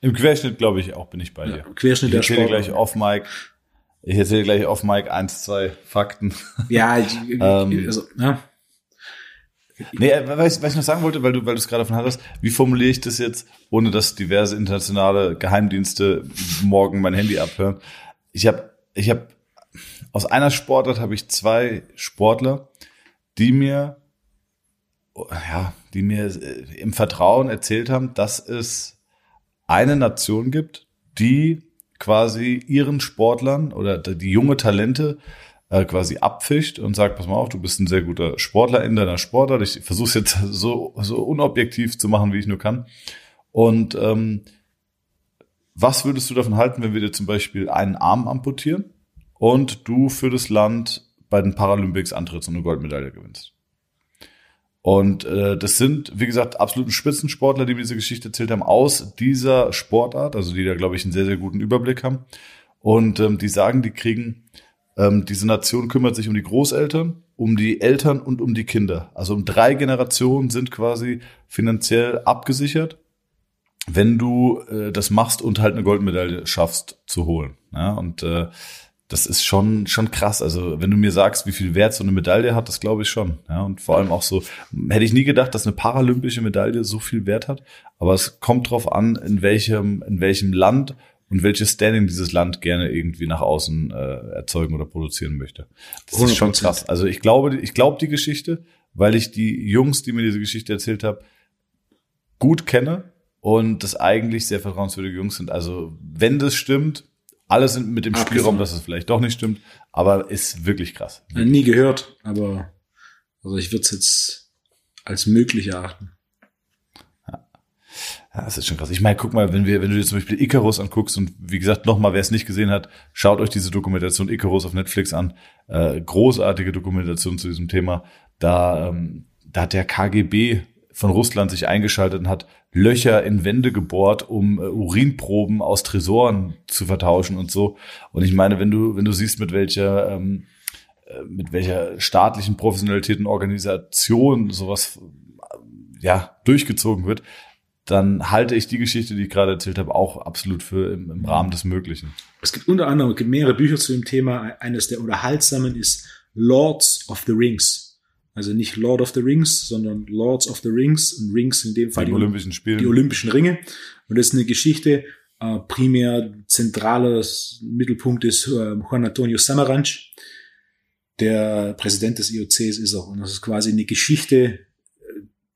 Speaker 1: Im Querschnitt, glaube ich, auch bin ich bei dir. Ja,
Speaker 2: Im Querschnitt
Speaker 1: ich der Sportarten. gleich off Mike. Ich erzähle gleich auf Mike eins, zwei Fakten.
Speaker 2: Ja, ähm, also, ja.
Speaker 1: Nee, äh, was, was ich noch sagen wollte, weil du, weil du es gerade davon hattest, wie formuliere ich das jetzt, ohne dass diverse internationale Geheimdienste morgen mein Handy abhören? Ich habe, ich habe aus einer Sportart habe ich zwei Sportler, die mir, ja, die mir äh, im Vertrauen erzählt haben, dass es eine Nation gibt, die quasi ihren Sportlern oder die junge Talente äh, quasi abfischt und sagt, pass mal auf, du bist ein sehr guter Sportler in deiner Sportart. Ich versuche es jetzt so, so unobjektiv zu machen, wie ich nur kann. Und ähm, was würdest du davon halten, wenn wir dir zum Beispiel einen Arm amputieren und du für das Land bei den Paralympics antrittst und eine Goldmedaille gewinnst? Und äh, das sind, wie gesagt, absoluten Spitzensportler, die mir diese Geschichte erzählt haben, aus dieser Sportart, also die da, glaube ich, einen sehr, sehr guten Überblick haben. Und ähm, die sagen, die kriegen ähm, diese Nation kümmert sich um die Großeltern, um die Eltern und um die Kinder. Also um drei Generationen sind quasi finanziell abgesichert, wenn du äh, das machst und halt eine Goldmedaille schaffst zu holen. Ja, und äh, das ist schon schon krass. Also wenn du mir sagst, wie viel Wert so eine Medaille hat, das glaube ich schon. Ja, und vor allem auch so hätte ich nie gedacht, dass eine paralympische Medaille so viel Wert hat. Aber es kommt drauf an, in welchem in welchem Land und welches Standing dieses Land gerne irgendwie nach außen äh, erzeugen oder produzieren möchte. Das 100%. ist schon krass. Also ich glaube, ich glaube die Geschichte, weil ich die Jungs, die mir diese Geschichte erzählt haben, gut kenne und das eigentlich sehr vertrauenswürdige Jungs sind. Also wenn das stimmt, alle sind mit dem Abgesehen. Spielraum, dass es vielleicht doch nicht stimmt, aber ist wirklich krass.
Speaker 2: Wirklich. Nie gehört, aber also ich würde es jetzt als möglich erachten.
Speaker 1: Ja, das ist schon krass. Ich meine, guck mal, wenn wir, wenn du dir zum Beispiel Icarus anguckst und wie gesagt, nochmal, wer es nicht gesehen hat, schaut euch diese Dokumentation Icarus auf Netflix an. Äh, großartige Dokumentation zu diesem Thema. Da, ähm, da hat der KGB von Russland sich eingeschaltet und hat Löcher in Wände gebohrt, um äh, Urinproben aus Tresoren zu vertauschen und so. Und ich meine, wenn du, wenn du siehst, mit welcher, ähm, äh, mit welcher staatlichen Professionalität und Organisation sowas ja, durchgezogen wird, dann halte ich die Geschichte, die ich gerade erzählt habe, auch absolut für im, im Rahmen des Möglichen.
Speaker 2: Es gibt unter anderem es gibt mehrere Bücher zu dem Thema. Eines der unterhaltsamen ist Lords of the Rings. Also nicht Lord of the Rings, sondern Lords of the Rings und Rings in dem Fall
Speaker 1: die, die Olympischen Spiele.
Speaker 2: Die Olympischen Ringe. Und das ist eine Geschichte, äh, primär zentraler Mittelpunkt ist äh, Juan Antonio Samaranch, der Präsident des IOCs ist auch. Und das ist quasi eine Geschichte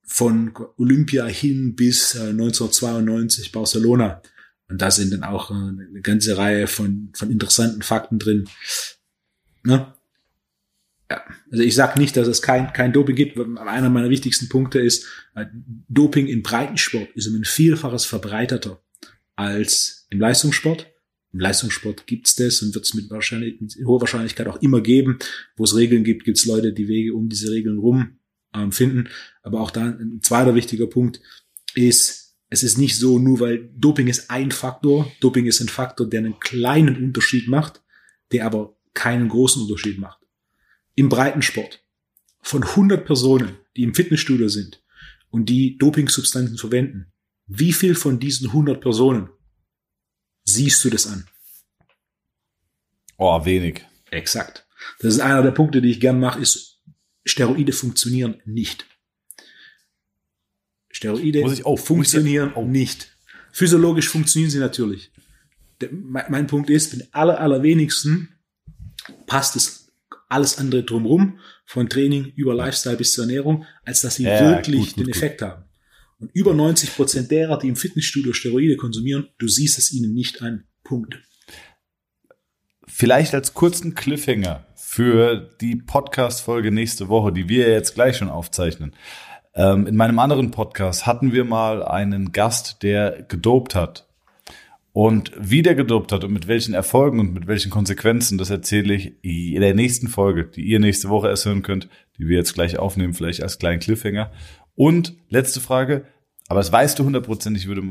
Speaker 2: von Olympia hin bis äh, 1992 Barcelona. Und da sind dann auch äh, eine ganze Reihe von, von interessanten Fakten drin. Ne? Ja, also ich sage nicht, dass es kein, kein Doping gibt. Einer meiner wichtigsten Punkte ist, äh, Doping im Breitensport ist um ein Vielfaches verbreiteter als im Leistungssport. Im Leistungssport gibt's das und wird es mit, wahrscheinlich, mit hoher Wahrscheinlichkeit auch immer geben. Wo es Regeln gibt, gibt's Leute, die Wege um diese Regeln rum ähm, finden. Aber auch da ein zweiter wichtiger Punkt ist, es ist nicht so, nur weil Doping ist ein Faktor, Doping ist ein Faktor, der einen kleinen Unterschied macht, der aber keinen großen Unterschied macht. Im Breitensport von 100 Personen, die im Fitnessstudio sind und die Dopingsubstanzen verwenden, wie viel von diesen 100 Personen siehst du das an?
Speaker 1: Oh, wenig.
Speaker 2: Exakt. Das ist einer der Punkte, die ich gern mache, ist Steroide funktionieren nicht. Steroide
Speaker 1: muss ich, oh,
Speaker 2: funktionieren oh. nicht. Physiologisch funktionieren sie natürlich. Der, mein, mein, Punkt ist, den aller, allerwenigsten passt es alles andere drumherum, von Training über Lifestyle bis zur Ernährung, als dass sie ja, wirklich gut, gut, den Effekt gut. haben. Und über 90 Prozent derer, die im Fitnessstudio Steroide konsumieren, du siehst es ihnen nicht an. Punkt.
Speaker 1: Vielleicht als kurzen Cliffhanger für die Podcast-Folge nächste Woche, die wir jetzt gleich schon aufzeichnen. Ähm, in meinem anderen Podcast hatten wir mal einen Gast, der gedopt hat. Und wie der gedopt hat und mit welchen Erfolgen und mit welchen Konsequenzen, das erzähle ich in der nächsten Folge, die ihr nächste Woche erst hören könnt, die wir jetzt gleich aufnehmen, vielleicht als kleinen Cliffhanger. Und letzte Frage, aber das weißt du hundertprozentig, würde,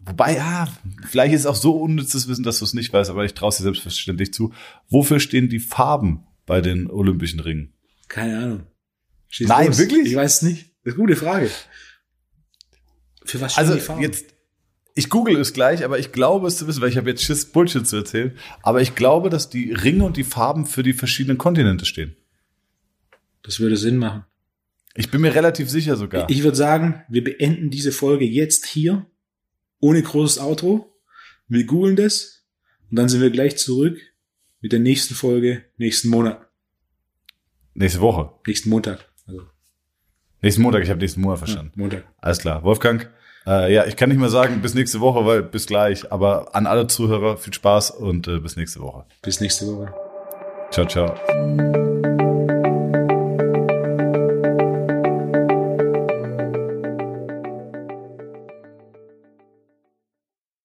Speaker 1: wobei, ja, vielleicht ist es auch so unnützes Wissen, dass du es nicht weißt, aber ich traue es dir selbstverständlich zu. Wofür stehen die Farben bei den Olympischen Ringen?
Speaker 2: Keine Ahnung.
Speaker 1: Schieß Nein, los. wirklich?
Speaker 2: Ich weiß es nicht. Das ist eine gute Frage.
Speaker 1: Für was stehen also, die Farben? Jetzt, ich google es gleich, aber ich glaube es zu wissen, weil ich habe jetzt Schiss, Bullshit zu erzählen. Aber ich glaube, dass die Ringe und die Farben für die verschiedenen Kontinente stehen.
Speaker 2: Das würde Sinn machen.
Speaker 1: Ich bin mir relativ sicher sogar.
Speaker 2: Ich würde sagen, wir beenden diese Folge jetzt hier, ohne großes Outro. Wir googeln das und dann sind wir gleich zurück mit der nächsten Folge nächsten Monat.
Speaker 1: Nächste Woche.
Speaker 2: Nächsten Montag. Also.
Speaker 1: Nächsten Montag, ich habe nächsten Monat verstanden.
Speaker 2: Ja, Montag.
Speaker 1: Alles klar. Wolfgang, äh, ja, ich kann nicht mehr sagen, bis nächste Woche, weil bis gleich. Aber an alle Zuhörer viel Spaß und äh, bis nächste Woche.
Speaker 2: Bis nächste Woche.
Speaker 1: Ciao, ciao.